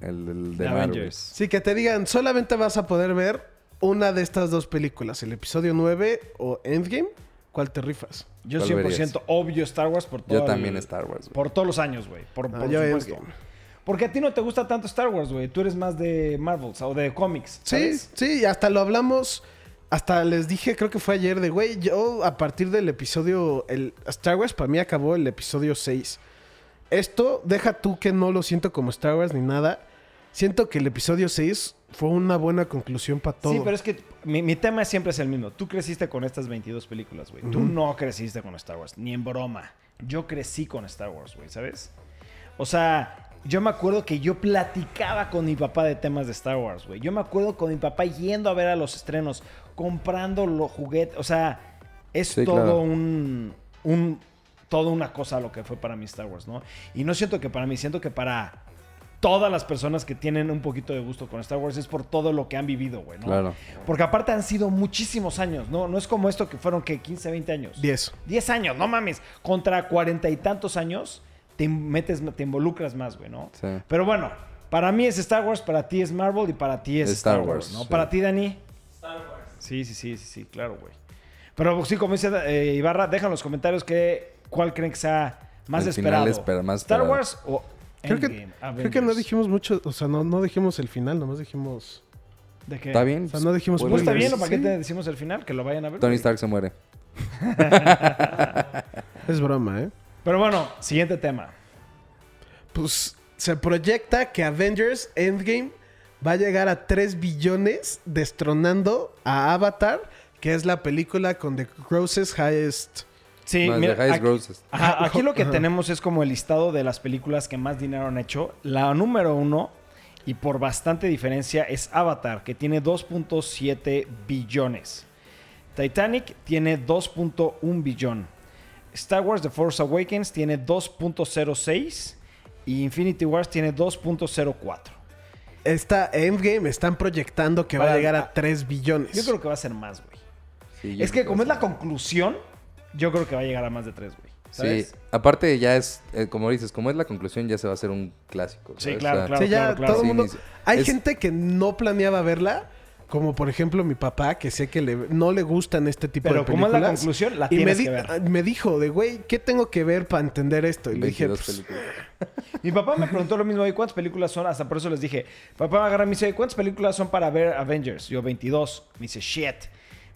el, el de The Marvel? Avengers. Sí, que te digan, solamente vas a poder ver una de estas dos películas, el episodio 9 o Endgame. ¿Cuál te rifas? Yo ¿Cuál 100% verías? obvio Star Wars por todo Yo también el- Star Wars. güey. Por todos los años, güey. Por, Ah, por yo supuesto. Endgame. Porque a ti no te gusta tanto Star Wars, güey. Tú eres más de Marvels o de cómics. Sí, ¿sabes? sí, y hasta lo hablamos. Hasta les dije, creo que fue ayer, de güey, yo a partir del episodio. El Star Wars para mí acabó el episodio 6. Esto, deja tú que no lo siento como Star Wars ni nada. Siento que el episodio 6 fue una buena conclusión para todo. Sí, pero es que mi, mi tema siempre es el mismo. Tú creciste con estas 22 películas, güey. Tú no creciste con Star Wars, ni en broma. Yo crecí con Star Wars, güey, ¿sabes? O sea, yo me acuerdo que yo platicaba con mi papá de temas de Star Wars, güey. Yo me acuerdo con mi papá yendo a ver a los estrenos, comprando los juguetes. O sea, es Sí, todo claro. un, un... Toda una cosa lo que fue para mí Star Wars, ¿no? Y no siento que para mí, siento que para todas las personas que tienen un poquito de gusto con Star Wars es por todo lo que han vivido, güey, ¿no? Claro. Porque aparte han sido muchísimos años, ¿no? No es como esto que fueron, que 15, 20 años. 10. 10 años, no mames. Contra cuarenta y tantos años, te metes, te involucras más, güey, ¿no? Sí. Pero bueno, para mí es Star Wars, para ti es Marvel y para ti es Star, Star Wars, Wars, ¿no? sí. Para ti, Dani. Star Wars. Sí, sí, sí, sí, sí, claro, güey. Pero sí, como dice eh, Ibarra, dejan en los comentarios que, cuál creen que sea más El final esperado. espera- más Star esperado. Wars o Creo que, creo que no dijimos mucho, o sea, no, no dijimos el final, nomás dijimos... ¿De qué? ¿Está bien? O sea, no dijimos Pues está bien, ¿o para qué Sí. te decimos el final? Que lo vayan a ver. Tony. Stark se muere. Es broma, ¿eh? Pero bueno, siguiente tema. Pues se proyecta que Avengers Endgame va a llegar a 3 billones destronando a Avatar, que es la película con The Grossest Highest. Sí, mira, Highest aquí, Grosses. ajá, aquí lo que tenemos es como el listado de las películas que más dinero han hecho. La número uno, y por bastante diferencia, es Avatar, que tiene 2.7 billones. Titanic tiene 2.1 billón. Star Wars The Force Awakens tiene 2.06 y Infinity Wars tiene 2.04. Esta Endgame están proyectando que va a llegar a 3 billones. Yo creo que va a ser más, güey. Sí, Es que como es la a conclusión, yo creo que va a llegar a más de 3, güey. ¿Sabes? Sí, aparte ya es, eh, como dices, como es la conclusión, ya se va a hacer un clásico. Sí, claro, O sea, claro. Sí, ya todo el Sí, mundo... ni si- Hay es- gente que no planeaba verla, como por ejemplo mi papá, que sé que le- no le gustan este tipo Pero de como películas. es la conclusión, la y me, tienes di- que ver. me dijo de, güey, ¿qué tengo que ver para entender esto? Y le dije, 22 pues, películas. Mi papá me preguntó lo mismo, ¿y cuántas películas son? Hasta por eso les dije, papá me agarra y me dice, ¿cuántas películas son para ver Avengers? Yo, 22. Me dice, shit.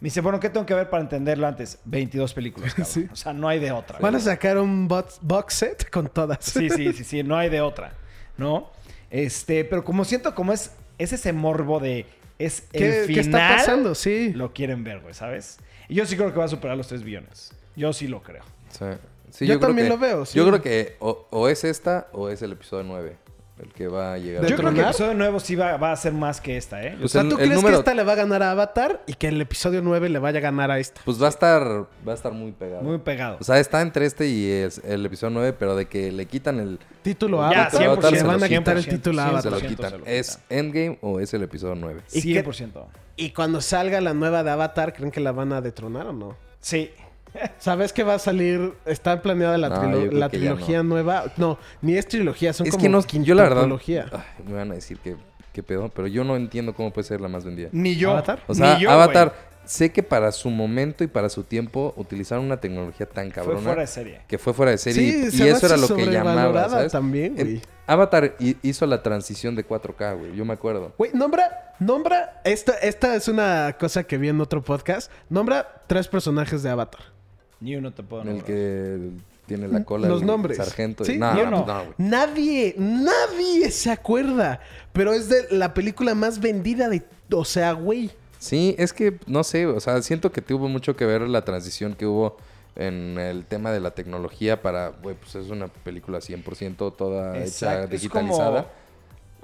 Me dice, bueno, ¿qué tengo que ver para entenderlo antes? 22 películas, cabrón. Sí. O sea, no hay de otra. van a sacar un box, box set con todas. Sí, sí, sí, sí, no hay de otra, ¿no? Este, pero como siento como es, es ese morbo de, es el ¿Qué, final. qué está pasando? Sí. Lo quieren ver, güey, ¿sabes? Y yo sí creo que va a superar los 3 billones. Yo sí lo creo. Sí. Sí, Yo también que- lo veo, sí. Yo creo que o, o es esta o es el episodio 9 el que va a llegar. ¿De Yo creo que el episodio nuevo sí va, va a ser más que esta, ¿eh? Pues o sea, el- ¿tú el crees número- que esta le va a ganar a Avatar y que el episodio 9 le vaya a ganar a esta? Pues va a estar va a estar muy pegado. Muy pegado. O sea, está entre este y el episodio 9, pero de que le quitan el Título a Ya, Avatar, 100%, le van a quitar el 100%, título a se Avatar. lo 100% quitan. se lo ¿Es Endgame o es el episodio 9? ¿Y qué- 100%. Y cuando salga la nueva de Avatar, ¿creen que la van a detronar o no? Sí. ¿Sabes que va a salir? Está planeada la, No, trilo- trilogía no. nueva. No, ni es trilogía, son Es como que no, yo la verdad, ay, me van a decir que qué pedo, pero yo no entiendo cómo puede ser la más vendida. Ni yo. ¿Avatar? O sea, Ni yo, Avatar, sé que para su momento y para su tiempo utilizaron una tecnología tan Fue cabrona fuera de serie. que fue fuera de serie Sí, y, se y me eso era lo que llamaba, ¿sabes? también, güey. Avatar hi- hizo la transición de 4K, güey, yo me acuerdo. Güey, nombra, nombra, esta, esta es una cosa que vi en otro podcast. Nombra tres personajes de Avatar. Ni uno te puedo En el nombrar. que tiene la cola Los el nombres. sargento. Sí, no, yo no, no. no, güey. Nadie, nadie se acuerda. Pero es de la película más vendida de... O sea, güey. Sí, es que no sé, o sea, siento que tuvo mucho que ver la transición que hubo en el tema de la tecnología para, güey, pues es una película 100% toda hecha Exacto, es digitalizada.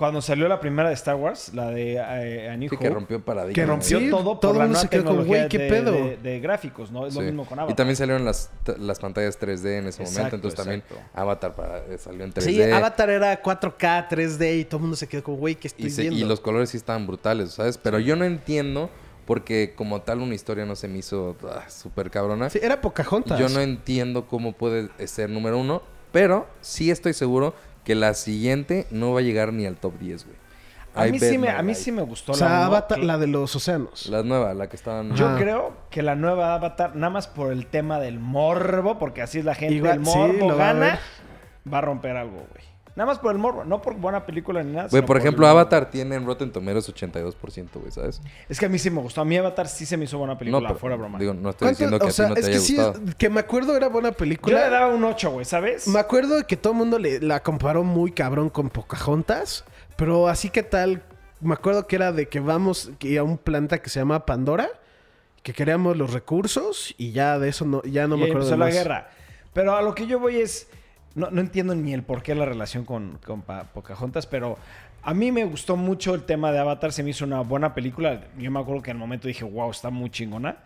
Cuando salió la primera de Star Wars, la de eh, A New Sí, que rompió paradigmas. que rompió Sí, todo por todo la el mundo nueva se quedó como, tecnología güey, ¿qué de, pedo? de- de gráficos, ¿no? Es lo mismo con Y Avatar. también salieron las, las pantallas 3D en ese Exacto, momento, entonces también. Avatar para- eh, salió en 3D. Sí, Avatar era 4K, 3D y todo el mundo se quedó como, güey, ¿qué estoy y, se- viendo? y los colores sí estaban brutales, ¿sabes? Pero yo no entiendo porque como tal una historia no se me hizo ah, súper cabrona. Sí, era Pocahontas. Yo no entiendo cómo puede ser número uno, pero sí estoy seguro que la siguiente no va a llegar ni al top 10, güey. A I mí, sí me, a mí sí me gustó O sea, la Avatar, la de los océanos. La nueva, la que estaban... Yo Ajá. creo que la nueva Avatar, nada más por el tema del morbo, porque así es la gente, Igual, el sí, morbo lo va a gana, va a romper algo, güey. Nada más por el morbo, no por buena película ni nada. Güey, por ejemplo. Avatar tiene en Rotten Tomatoes 82%, güey, ¿sabes? Es que a mí sí me gustó. A mí Avatar sí se me hizo buena película, no, pero, fuera broma. Digo, no estoy ¿Cuánto- diciendo que o a sea, ti no te es haya que sí, gustado. es- que me acuerdo era buena Yo película. le daba un 8, güey, ¿sabes? Me acuerdo que todo el mundo le, la comparó muy cabrón con Pocahontas. Pero así que tal, me acuerdo que era de que vamos a un planeta que se llama Pandora. Que queríamos los recursos y ya de eso no, ya no y me acuerdo empezó de la más. guerra. Pero a lo que yo voy es... No, no entiendo ni el por qué la relación con, con Pocahontas, pero a mí me gustó mucho el tema de Avatar. Se me hizo una buena película. Yo me acuerdo que en el momento dije, wow, está muy chingona.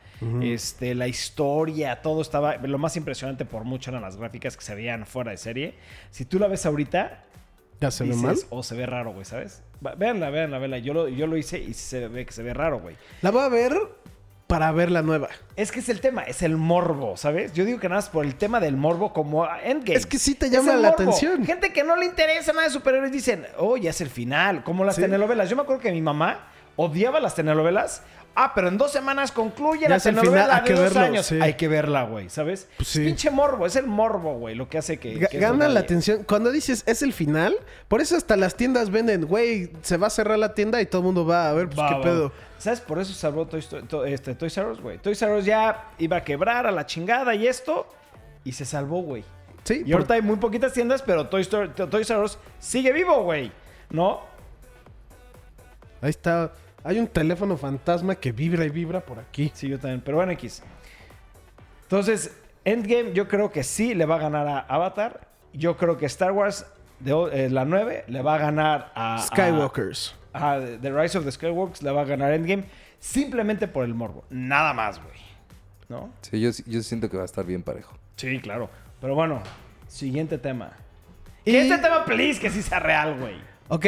este, la historia, todo estaba... Lo más impresionante por mucho eran las gráficas que se veían fuera de serie. Si tú la ves ahorita, ¿Ya se ve mal? o se ve raro, güey, ¿sabes? Véanla, véanla, véanla. Yo lo, yo lo hice y se ve que se ve raro, güey. La voy a ver para ver la nueva. Es que es el tema, es el morbo, ¿sabes? Yo digo que nada más por el tema del morbo como Endgame. Es que sí te llama la morbo. atención. Gente que no le interesa nada de superhéroes dicen, oh, ya es el final, como las Sí. telenovelas. Yo me acuerdo que mi mamá odiaba las telenovelas. Ah, pero en dos semanas concluye Ya la telenovela de que dos verlo, años. sí. Hay que verla, güey, ¿sabes? Pues sí. pinche morbo, es el morbo, güey, lo que hace que... Gana la atención. Cuando dices es el final, por eso hasta las tiendas venden, güey, se va a cerrar la tienda y todo el mundo va a ver, pues Va, qué va. pedo. ¿Sabes? Por eso salvó Toy, Story- to- este, Toys R Us, güey. Toys R Us ya iba a quebrar a la chingada y esto. Y se salvó, güey. Sí, Y ahorita hay muy poquitas tiendas, pero Toy Story, To- Toys R Us sigue vivo, güey. ¿No? Ahí está. Hay un teléfono fantasma que vibra y vibra por aquí. Sí, yo también. Pero bueno, X. Entonces, Endgame yo creo que sí le va a ganar a Avatar. Yo creo que Star Wars, de, eh, la 9, le va a ganar a... Skywalkers. a The Rise of the Skywalkers le va a ganar Endgame simplemente por el morbo. Nada más, güey. ¿No? Sí, yo, yo siento que va a estar bien parejo. Sí, claro. Pero bueno, siguiente tema. Y- este tema, please, que sí sea real, güey. Ok,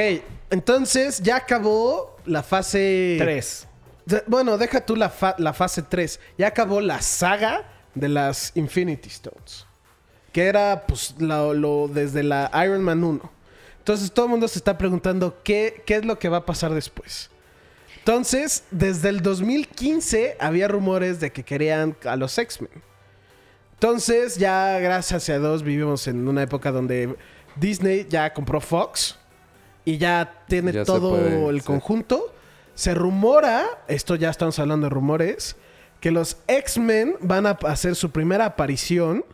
entonces ya acabó la fase... Tres. De- Bueno, deja tú la, fa- la fase 3. Ya acabó la saga de las Infinity Stones. Que era, pues, lo, lo- desde la Iron Man 1. Entonces todo el mundo se está preguntando qué, qué es lo que va a pasar después. Entonces, desde el 2015 había rumores de que querían a los X-Men. Entonces, ya gracias a Dios vivimos en una época donde Disney ya compró Fox y ya tiene Ya todo puede, el sí. conjunto. Se rumora, esto ya estamos hablando de rumores, que los X-Men van a hacer su primera aparición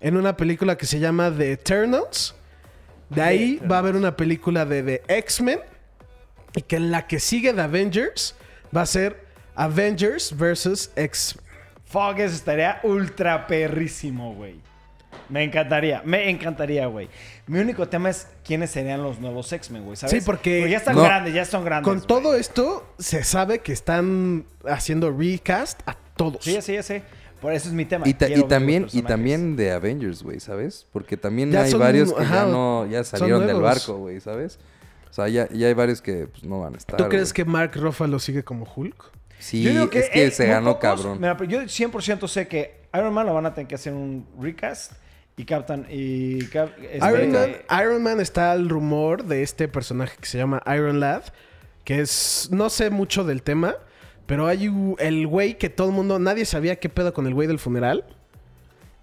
en una película que se llama The Eternals. De ahí va a haber una película de The X-Men y que en la que sigue de Avengers va a ser Avengers vs. X-Men. Fuck, eso estaría ultra perrísimo, güey. Me encantaría, me encantaría, güey. Mi único tema es quiénes serían los nuevos X-Men, güey, ¿sabes? Sí, porque- ya están No. grandes, ya son grandes. Con todo esto, se sabe que están haciendo recast a todos. Sí, ya sé, ya sé. Por eso es mi tema. Y, ta- también, y también de Avengers, güey, ¿sabes? Porque también Ya hay son- varios que ajá, ya no, ya salieron del barco, güey, ¿sabes? O sea, ya, ya hay varios que pues, no van a estar. ¿Tú crees que Mark Ruffalo sigue como Hulk? Sí, Yo digo es que eh, se ganó pocos- cabrón. Mira, pero yo 100% sé que Iron Man lo van a tener que hacer un recast y Captain y Cap- este, Iron, Man, Iron Man está el rumor de este personaje que se llama Iron Lad, que es, no sé mucho del tema, pero hay u- el güey que todo el mundo, nadie sabía qué pedo con el güey del funeral.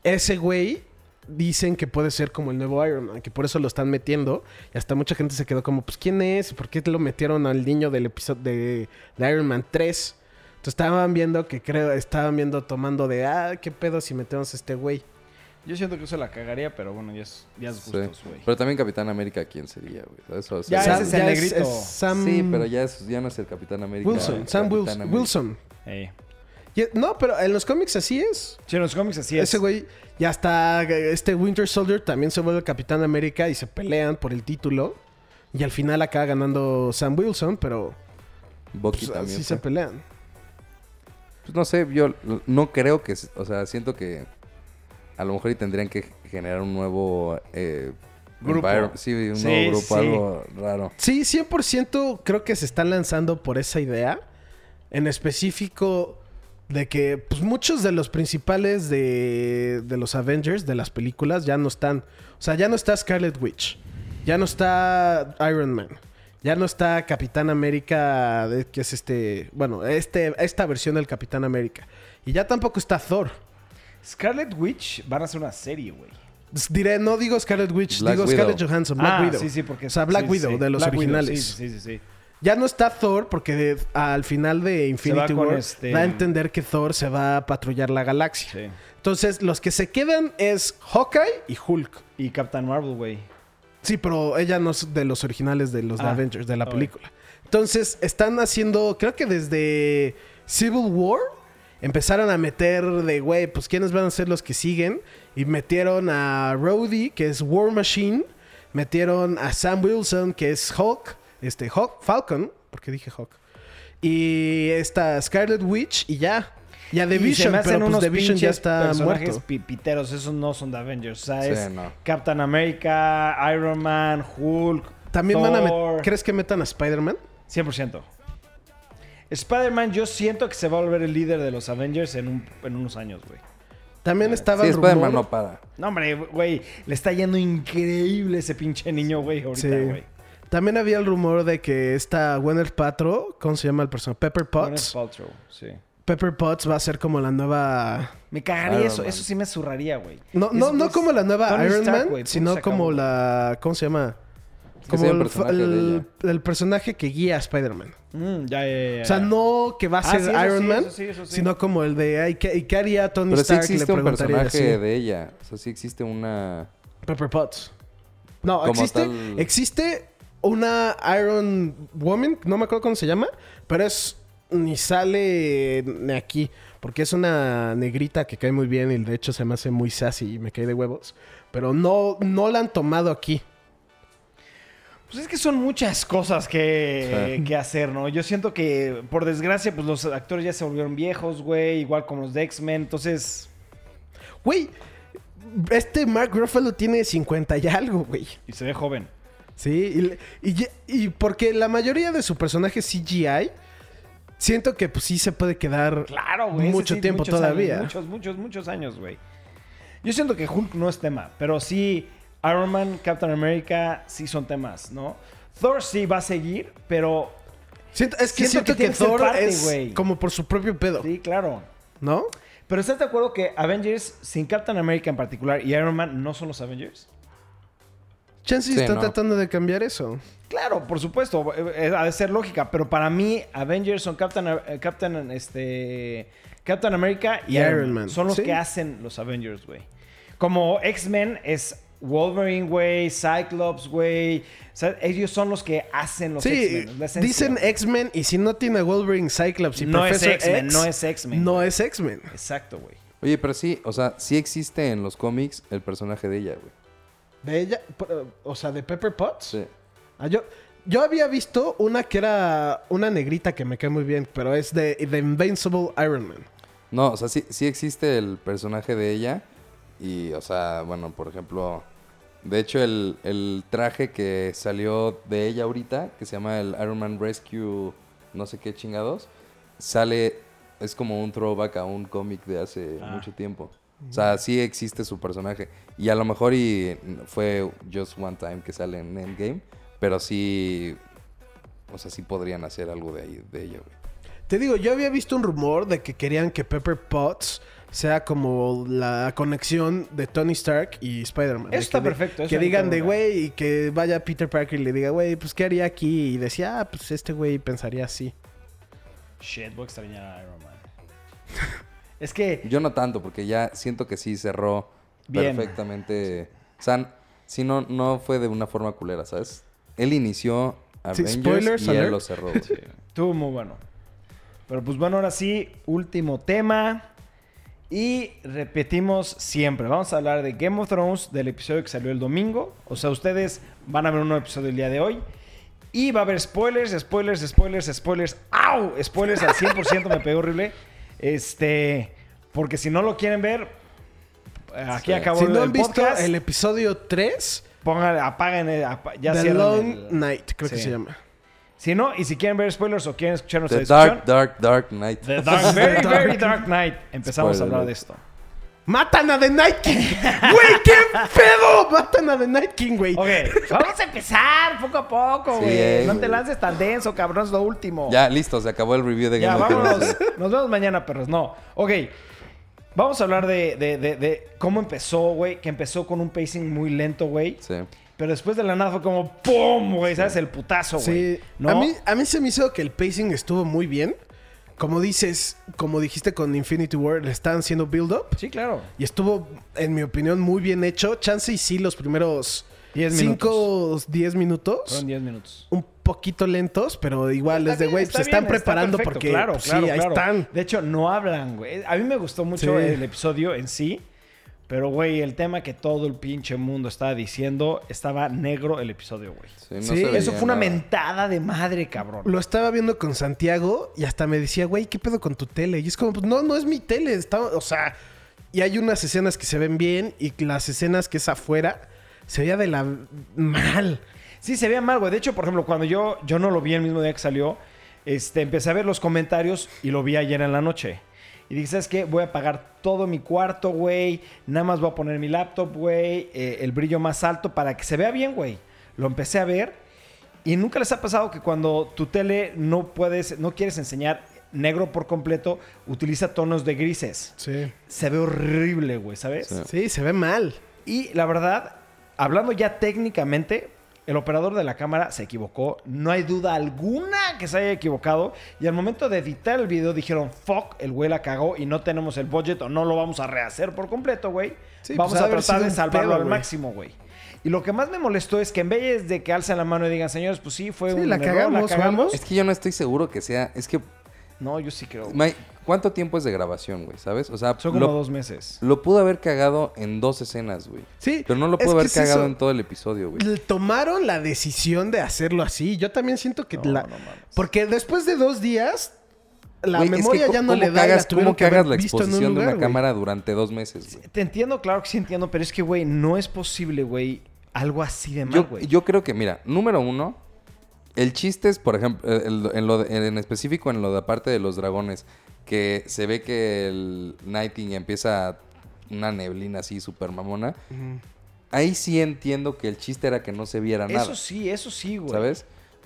Ese güey dicen que puede ser como el nuevo Iron Man, que por eso lo están metiendo. Y hasta mucha gente se quedó como, pues, ¿quién es? ¿Por qué lo metieron al niño del episodio de, de Iron Man 3? Entonces estaban viendo que creo, estaban viendo tomando de, ah, qué pedo si metemos a este güey. Yo siento que eso la cagaría, pero bueno, ya es, ya es Sí. gustos, güey. Pero también Capitán América, ¿quién sería, güey? Eso, Ya, Sam- ese es el negrito. Sam Sí, pero ya, es, ya no es el Capitán América. Wilson, el Sam Wilson. América. Wilson. Y- No, pero en los cómics así es. Sí, en los cómics así es. Ese güey, ya está. Este Winter Soldier también se vuelve Capitán América y se pelean por el título. Y al final acaba ganando Sam Wilson, pero Bucky pues, también. fue. se pelean. Pues no sé, yo no creo que... O sea, siento que a lo mejor y tendrían que generar un nuevo... eh, Grupo. Sí, un Sí, nuevo grupo, sí. algo raro. Sí, 100% creo que se están lanzando por esa idea. En específico de que pues, muchos de los principales de, de los Avengers, de las películas, ya no están. O sea, ya no está Scarlet Witch. Ya no está Iron Man. Ya no está Capitán América, que es este... Bueno, este, esta versión del Capitán América. Y ya tampoco está Thor. Scarlet Witch van a hacer una serie, güey. Diré, no digo Scarlet Witch, Black digo Widow. Scarlett Johansson, Black ah, Widow. sí, sí, porque... O sea, Black sí, Widow, sí. de los Black Widow, originales. sí, sí, sí, sí. Ya no está Thor porque de- al final de Infinity War este- da a entender que Thor se va a patrullar la galaxia. Sí. Entonces, los que se quedan es Hawkeye y Hulk. Y Captain Marvel, güey. Sí, pero ella no es de los originales de los de Ah, Avengers, de la película. Entonces, están haciendo, creo que desde Civil War, empezaron a meter de, güey, pues quiénes van a ser los que siguen. Y metieron a Rhodey, que es War Machine. Metieron a Sam Wilson, que es Hulk. Este, Hulk, Falcon, porque dije Hulk. Y esta Scarlet Witch, y ya. Ya The Y se Vision, me hacen pero pues unos The Vision ya está personajes muerto. pipiteros. Esos no son de Avengers. O sea, Sí, es no. Captain America, Iron Man, Hulk, También van a. ¿Crees que metan a Spider-Man? 100%. Spider-Man yo siento que se va a volver el líder de los Avengers en, un- en unos años, güey. También estaba Sí, el Spider-Man rumor- no para. No, hombre, güey, le está yendo increíble ese pinche niño, güey, ahorita, Sí. güey. También había el rumor de que esta Gwyneth Paltrow, ¿cómo se llama el personaje? Pepper Gwyneth Potts. Paltrow, sí. Pepper Potts va a ser como la nueva... Me cagaría Iron eso, Man. eso sí me zurraría, güey. No, no, Es- no como la nueva Tony Iron Stark, Man, punto, sino como la... ¿Cómo se llama? Como el, personaje de el- ella. el personaje que guía a Spider-Man. Mm, ya, ya, ya, O sea, no que va a Ah, ser sí, Iron sí, Man, eso sí, eso sí. sino como el de... ay, ¿qué, ¿Y qué haría Tony Pero sí Stark? Le existe un personaje así. de ella. O sea, sí existe una... Pepper Potts. No, Como existe, tal- existe una Iron Woman, no me acuerdo cómo se llama, pero es ni sale ni aquí, porque es una negrita que cae muy bien y de hecho se me hace muy sassy y me cae de huevos, pero no, no la han tomado aquí. Pues es que son muchas cosas que, Sí. que hacer, ¿no? Yo siento que, por desgracia, pues los actores ya se volvieron viejos, güey, igual como los de X-Men, entonces... Güey, este Mark Ruffalo tiene 50 y algo, güey. Y se ve joven. Sí, y, y- y porque la mayoría de su personaje CGI, siento que pues sí se puede quedar Claro, güey. ese mucho sí, tiempo muchos todavía. años, muchos, muchos, muchos años, güey. Yo siento que Hulk no es tema, pero sí Iron Man, Captain America sí son temas, ¿no? Thor sí va a seguir, pero Siento- es que Siento siento, que Thor parte, es güey. como por su propio pedo, sí, claro. ¿no? Pero ¿estás de acuerdo que Avengers, sin Captain America en particular y Iron Man, no son los Avengers? Chances Sí, está no. tratando de cambiar eso. Claro, por supuesto, eh, eh, ha de ser lógica, pero para mí Avengers son Captain, eh, Captain, este, Captain America y, Y Iron, Man. Man, Son los sí. que hacen los Avengers, güey. Como X-Men es Wolverine, güey, Cyclops, güey. O sea, ellos son los que hacen los sí, X-Men. dicen. X-Men y si no tiene a Wolverine, Cyclops y No es X-Men, X, no es X-Men, No es X-Men. Exacto, güey. Oye, pero sí, o sea, sí existe en los cómics el personaje de ella, güey. De ella, o sea, de Pepper Potts. Sí. Ah, yo, yo había visto una que era una negrita que me cae muy bien, pero es de The Invincible Iron Man. No, o sea, sí, sí existe el personaje de ella. Y, o sea, bueno, por ejemplo, de hecho, el, el traje que salió de ella ahorita, que se llama el Iron Man Rescue, no sé qué chingados, sale, es como un throwback a un cómic de hace Ah. mucho tiempo. O sea, sí existe su personaje. Y a lo mejor y fue just one time que sale en Endgame, pero sí, o sea, sí podrían hacer algo de ahí, de ella, güey. Te digo, yo había visto un rumor de que querían que Pepper Potts sea como la conexión de Tony Stark y Spider-Man. Eso está que perfecto, eso Que digan de güey y que vaya Peter Parker y le diga, güey, pues ¿qué haría aquí? Y decía, ah, pues este güey pensaría así. Shit, voy a extrañar a Iron Man. es que Yo no tanto, porque ya siento que sí cerró Bien. perfectamente. O sea, si no, no fue de una forma culera, ¿sabes? Él inició Sí, Avengers spoilers y él lo cerró. Estuvo muy bueno. Pero pues bueno, ahora sí, último tema. Y repetimos siempre, vamos a hablar de Game of Thrones, del episodio que salió el domingo. O sea, ustedes van a ver un nuevo episodio el día de hoy. Y va a haber spoilers, spoilers, spoilers, spoilers. ¡Au! Spoilers al 100%, me pegó horrible. Este, porque si no lo quieren ver, aquí Sí. acabó Si el, no han el visto podcast. el episodio 3, Pongan, apaguen, el- apa- ya The Long el- Night, creo que se llama. Si no, y si quieren ver spoilers o quieren escuchar nuestra The discusión, Dark, Dark, Dark Knight. The Dark, very, very Dark Knight. Empezamos Spoiler a hablar de esto. ¡Matan a The Night King! ¡Güey, qué pedo! ¡Matan a The Night King, güey! Ok, vamos a empezar poco a poco, Sí, güey. eh, no te güey. lances tan denso, cabrón, es lo último. Ya, listo, se acabó el review de Ya, Game of Thrones. vámonos. Nos vemos mañana, perros. No. Ok. Vamos a hablar de, de- de- de cómo empezó, güey. Que empezó con un pacing muy lento, güey. Sí. Pero después de la nada fue como ¡pum! güey. ¿Sabes? El putazo, güey. Sí, ¿No? a, mí, a mí se me hizo que el pacing estuvo muy bien. Como dices, como dijiste con Infinity War, le estaban haciendo build-up. Sí, claro. Y estuvo, en mi opinión, muy bien hecho. Chance y sí, los primeros 10 5, 10 minutos. Fueron 10 minutos. Un poquito lentos, pero igual Está es de, güey, está se están bien, está preparando perfecto, porque claro, pues, claro, sí, ahí están. De hecho, no hablan, güey. A mí me gustó mucho Sí. el episodio en sí. Pero, güey, el tema que todo el pinche mundo estaba diciendo, estaba negro el episodio, güey. Sí, no Sí, se veía Eso fue una nada. mentada de madre, cabrón. Lo estaba viendo con Santiago y hasta me decía, güey, ¿qué pedo con tu tele? Y es como, pues no, no es mi tele. Está, o sea, y hay unas escenas que se ven bien y las escenas que es afuera se veía de la mal. Sí, se veía mal, güey. De hecho, por ejemplo, cuando yo, yo no lo vi el mismo día que salió, este, empecé a ver los comentarios y lo vi ayer en la noche. Y dije, ¿sabes qué? Voy a apagar todo mi cuarto, güey. Nada más voy a poner mi laptop, güey. eh, el brillo más alto para que se vea bien, güey. Lo empecé a ver. Y nunca les ha pasado que cuando tu tele no puedes, no quieres enseñar negro por completo, utiliza tonos de grises. Sí. Se ve horrible, güey, ¿sabes? Sí. Sí, se ve mal. Y la verdad, hablando ya técnicamente, el operador de la cámara se equivocó. No hay duda alguna que se haya equivocado. Y al momento de editar el video dijeron, fuck, el güey la cagó y no tenemos el budget o no lo vamos a rehacer por completo, güey. Sí, vamos pues, ha a tratar de salvarlo pedo, al güey. máximo, güey. Y lo que más me molestó es que en vez de que alcen la mano y digan, señores, pues sí, fue Sí, un la error, cagamos, vamos. Es que yo no estoy seguro que sea. Es que. No, yo sí creo. Mike, ¿cuánto tiempo es de grabación, güey? ¿Sabes? O sea, Son como lo, dos meses. lo pudo haber cagado en dos escenas, güey. Sí, Pero no lo pudo haber cagado eso. en todo el episodio, güey. Tomaron la decisión de hacerlo así. Yo también siento que No, la... no. Porque después de dos días, la Güey, es que memoria ¿cómo- ya no le da cagas, ¿Cómo que haber cagas la exposición de una güey. cámara durante dos meses, güey? Te entiendo, claro que sí entiendo, pero es que, güey, no es posible, güey, algo así de mal, Yo, güey. yo creo que, mira, número uno, el chiste es, por ejemplo, eh, en, lo de- en específico en lo de parte de los dragones, que se ve que el Nighting empieza una neblina así súper mamona. Ahí sí entiendo que el chiste era que no se viera nada, Eso sí, eso sí, güey. ¿sabes?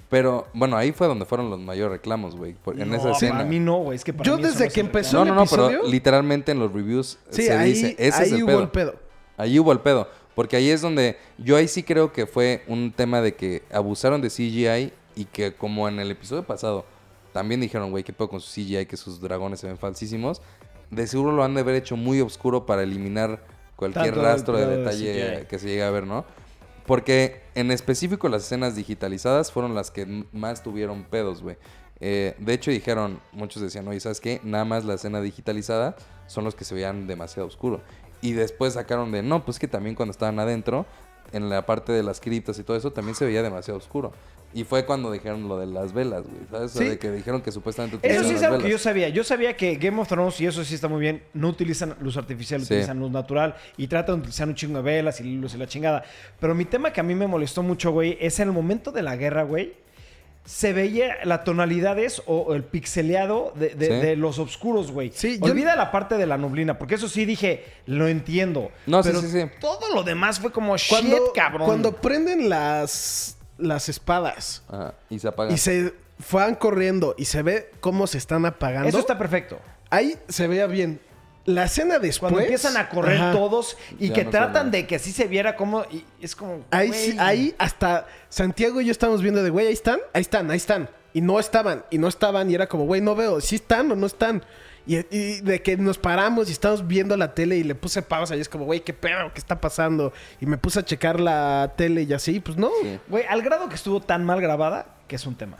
Pero, bueno, ahí fue donde fueron los mayores reclamos, güey. En no, esa escena. para mí no, güey. Es que para Yo mí eso desde no es que empezó. No, el no, no, pero literalmente en los reviews Sí, se ahí, dice, ese ahí es el hubo pedo. el pedo. Ahí hubo el pedo. Porque ahí es donde yo ahí sí creo que fue un tema de que abusaron de CGI y que como en el episodio pasado también dijeron, güey, qué pedo con su CGI, que sus dragones se ven falsísimos. De seguro lo han de haber hecho muy oscuro para eliminar cualquier Tanto rastro de detalle CGI. que se llegue a ver, ¿no? Porque en específico las escenas digitalizadas fueron las que más tuvieron pedos, güey. Eh, de hecho dijeron, muchos decían, oye, ¿sabes qué? Nada más la escena digitalizada son los que se veían demasiado oscuro. Y después sacaron de, no, pues que también cuando estaban adentro, en la parte de las criptas y todo eso, también se veía demasiado oscuro. Y fue cuando dijeron lo de las velas, güey, ¿sabes? O sea, Sí. de que dijeron que supuestamente Eso sí es algo que yo sabía. Yo sabía que Game of Thrones, y eso sí está muy bien, no utilizan luz artificial, Sí. utilizan luz natural y tratan de utilizar un chingo de velas y luz y la chingada. Pero mi tema que a mí me molestó mucho, güey, es en el momento de la guerra, güey. Se veía las tonalidades o, o el pixeleado de, de- Sí. de los oscuros, güey. Sí, yo- Olvida la parte de la nublina, porque eso sí dije, lo entiendo. No, sí, pero sí, sí. todo lo demás fue como Cuando, shit, cabrón. cuando prenden las, las espadas Ajá, y se apagan. y se van corriendo y se ve cómo se están apagando, Eso está perfecto. ahí se veía bien. La escena después... Cuando empiezan a correr Ajá. todos y Ya que no tratan de que así se viera como... y es como... Ahí, güey. sí- ahí hasta Santiago y yo estamos viendo de, güey, ahí están, ahí están, ahí están. Y no estaban, y no estaban, y era como, güey, no veo, si están o no están. Y, y de que nos paramos y estamos viendo la tele y le puse pausa y es como, güey, qué pedo, qué está pasando. Y me puse a checar la tele y así, pues no. Sí, Güey, al grado que estuvo tan mal grabada que es un tema.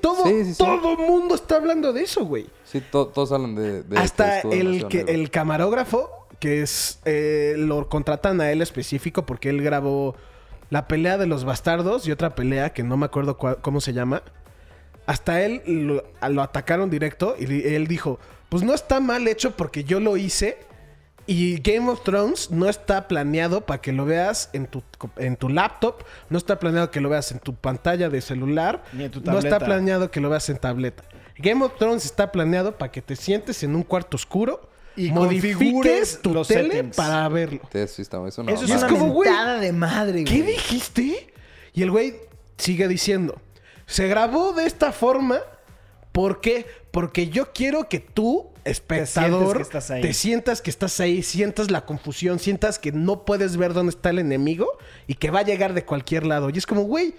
todo, Sí, sí, sí. todo mundo está hablando de eso, güey. Sí, to- todos hablan de... de Hasta el, que, el camarógrafo, que es. eh, lo contratan a él específico porque él grabó la pelea de los bastardos y otra pelea que no me acuerdo cómo se llama. Hasta él lo, atacaron directo y él dijo: Pues no está mal hecho porque yo lo hice. Y Game of Thrones no está planeado para que lo veas en tu, en tu laptop, no está planeado que lo veas en tu pantalla de celular, Ni en tu no está planeado que lo veas en tableta. Game of Thrones está planeado para que te sientes en un cuarto oscuro Y modifiques tu los tele settings. para verlo. Sí, sí, está- eso no, Eso es una como, de madre, ¿Qué güey. dijiste? Y el güey sigue diciendo, se grabó de esta forma, ¿por qué? Porque yo quiero que tú, espectador, ahí. te sientas que estás ahí, sientas la confusión, sientas que no puedes ver dónde está el enemigo y que va a llegar de cualquier lado. Y es como, güey,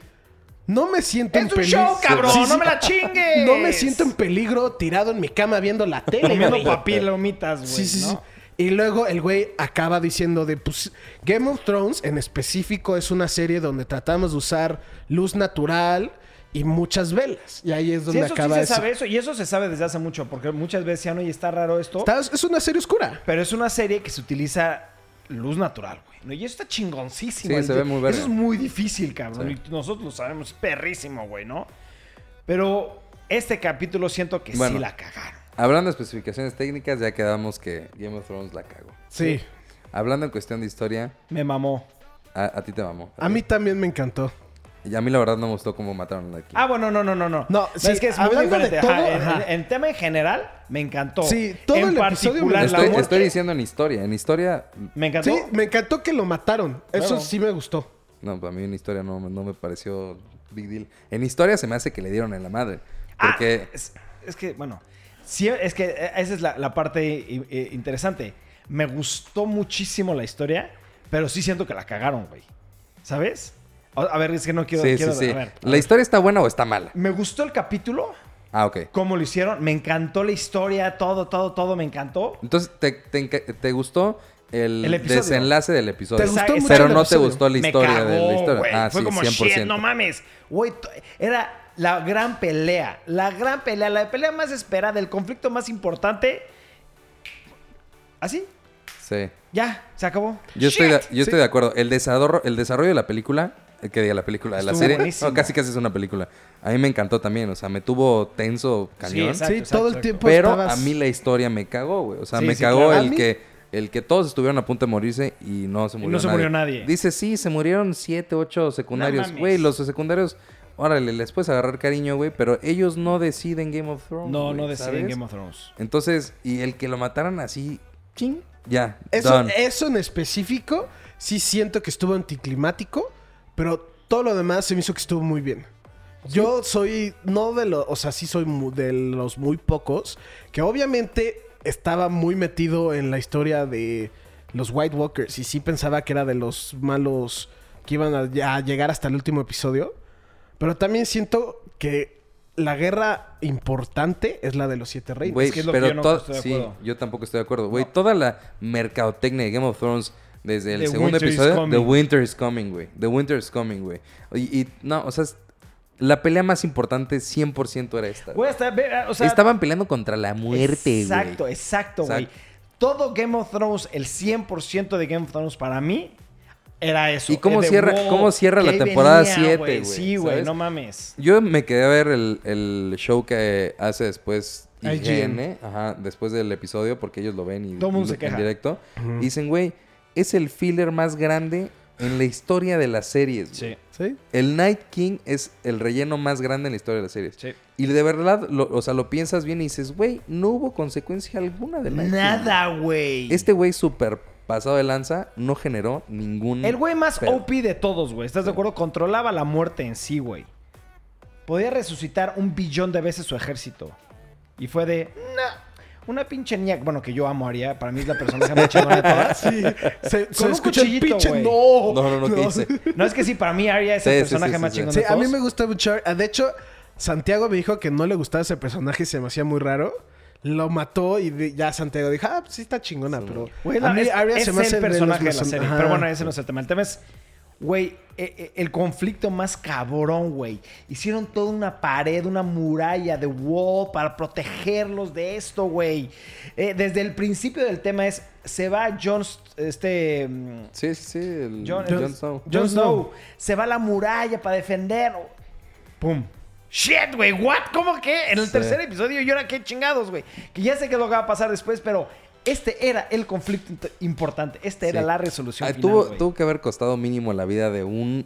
no me siento en Es un peligro. show, cabrón, no me la chingues. No me siento en peligro tirado en mi cama viendo la tele. Comiendo papilomitas, güey. Sí, sí, sí. Y luego el güey acaba diciendo de, pues, Game of Thrones en específico es una serie donde tratamos de usar luz natural y muchas velas. Y ahí es Sí, donde eso sí acaba se eso. sabe eso. Y eso se sabe desde hace mucho. Porque muchas veces decían, oye, está raro esto. Está- es una serie oscura. Pero es una serie que se utiliza luz natural, güey. ¿no? Y eso está chingoncísimo. Sí, se ve muy. Eso es muy difícil, cabrón. Sí. Y nosotros lo sabemos, es perrísimo, güey, ¿no? Pero este capítulo siento que Bueno. sí la cagaron. Hablando de especificaciones técnicas, ya quedamos que Game of Thrones la cagó. Sí. Hablando en cuestión de historia, Me mamó. a, a ti te mamó. A mí también me encantó. Y a mí la verdad no me gustó cómo mataron aquí. Ah, bueno, no, no, no, no. No, sí, es que es muy hablando de diferente. todo, Ajá, en- ajá. En, en tema en general, me encantó. Sí, todo en el episodio me particular, la estoy, estoy diciendo en historia. En historia, Me encantó. Sí, me encantó que lo mataron. Eso Bueno. sí me gustó. no, para mí en historia no, no me pareció big deal. En historia se me hace que le dieron en la madre. Ah, Porque es, es que, bueno, sí, es que eh, esa es la, la parte interesante. Me gustó muchísimo la historia, pero sí siento que la cagaron, güey. ¿Sabes? A, ver, es que no quiero... sí, quiero- sí, sí. a ver, a ¿La ver. historia está buena o está mala? Me gustó el capítulo, Ah, ok. cómo lo hicieron. Me encantó la historia, todo, todo, todo me encantó. Entonces, ¿te, te, gustó el, desenlace del episodio? ¿Te gustó mucho Pero el no te gustó la Me historia de cagó, la historia. güey. Ah, Fue sí, como, 100%. shit, no mames. Güey, era la gran pelea. La gran pelea. La pelea más esperada. El conflicto más importante. ¿Así? Sí. Ya, se acabó. Yo, estoy de, yo estoy de acuerdo. El desarrollo, el desarrollo de la película, que diga la película, de la serie, no, casi casi es una película. A mí me encantó también, o sea, me tuvo tenso cañón. exacto, sí, exacto, todo el tiempo pero estabas... a mí la historia me cagó, güey. O sea, Sí, me sí, cagó claro. El mí- que el que todos estuvieron a punto de morirse y no se Y murió no se nadie. murió nadie. Dice, sí, se murieron siete, ocho secundarios. Güey, los secundarios, órale, les puedes agarrar cariño, güey, pero ellos no deciden Game of Thrones. No, güey, no deciden ¿sabes? Game of Thrones. Entonces, y el que lo mataran así, ching, ya, Eso, done. eso en específico, sí siento que estuvo anticlimático, pero todo lo demás se me hizo que estuvo muy bien. Yo soy, no de los, o sea, sí soy de los muy pocos, que obviamente estaba muy metido en la historia de los White Walkers y sí pensaba que era de los malos que iban a, a llegar hasta el último episodio, pero también siento que la guerra importante es la de los siete reinos. Güey, que es lo que pero yo no to- estoy de sí, yo tampoco estoy de acuerdo. Güey, toda la mercadotecnia de Game of Thrones desde el The segundo Winter episodio. The Winter is Coming, güey. The Winter is Coming, güey. Y, y no, o sea, la pelea más importante 100% era esta. Güey, güey. hasta, ve, o sea, Estaban peleando contra la muerte, güey. Exacto, exacto, güey. Todo Game of Thrones, el 100% de Game of Thrones para mí era eso. ¿Y cómo cierra- wow, cómo cierra la temporada venía, siete, güey? Sí, güey, no mames. Yo me quedé a ver el, el show que hace después IGN, ajá, después del episodio, porque ellos lo ven y Todo mundo se queja. en directo. Y dicen, güey, es el filler más grande en la historia de las series. güey. Sí. ¿Sí? El Night King es el relleno más grande en la historia de las series. Sí. Y de verdad, lo- o sea, lo piensas bien y dices, güey, no hubo consecuencia alguna del Night King. Nada, güey. Este güey súper pasado de lanza no generó ningún... El güey más pedo. OP de todos, güey. ¿Estás de acuerdo? Controlaba la muerte en sí, güey. Podía resucitar un billón de veces su ejército. Y fue de... "Nah". Una pinche niña... Bueno, que yo amo a Arya. Para mí es la persona más chingona de todas. Sí, se, se un escucha el cuchillito, pinche no. No, no, no, ¿qué hice? No, es que sí, para mí Arya es Sí, el sí, personaje sí, sí, más sí. chingón Sí, de a todos. mí me gusta mucho. ah, De hecho, Santiago me dijo que no le gustaba ese personaje y se me hacía muy raro. lo mató y de- ya Santiago dijo, ah, pues sí está chingona, pero a no, mí es, Arya es se me hace el personaje de la serie. Ajá. Pero bueno, ese no es el tema. El tema es, güey, eh, eh, el conflicto más cabrón, güey. Hicieron toda una pared, una muralla de wall para protegerlos de esto, güey. Eh, desde el principio del tema es, se va Jon, este... mm, Sí, sí, sí. El Jon, Jon, el- Snow. Jon Snow. Se va a la muralla para defender. ¡Pum! Shit, güey, what? ¿Cómo que? En el Sí. tercer episodio yo era qué chingados, güey. Que ya sé que es lo que va a pasar después, pero este era el conflicto importante. Esta era Sí. la resolución Ah, final, tuvo, que haber costado mínimo la vida de un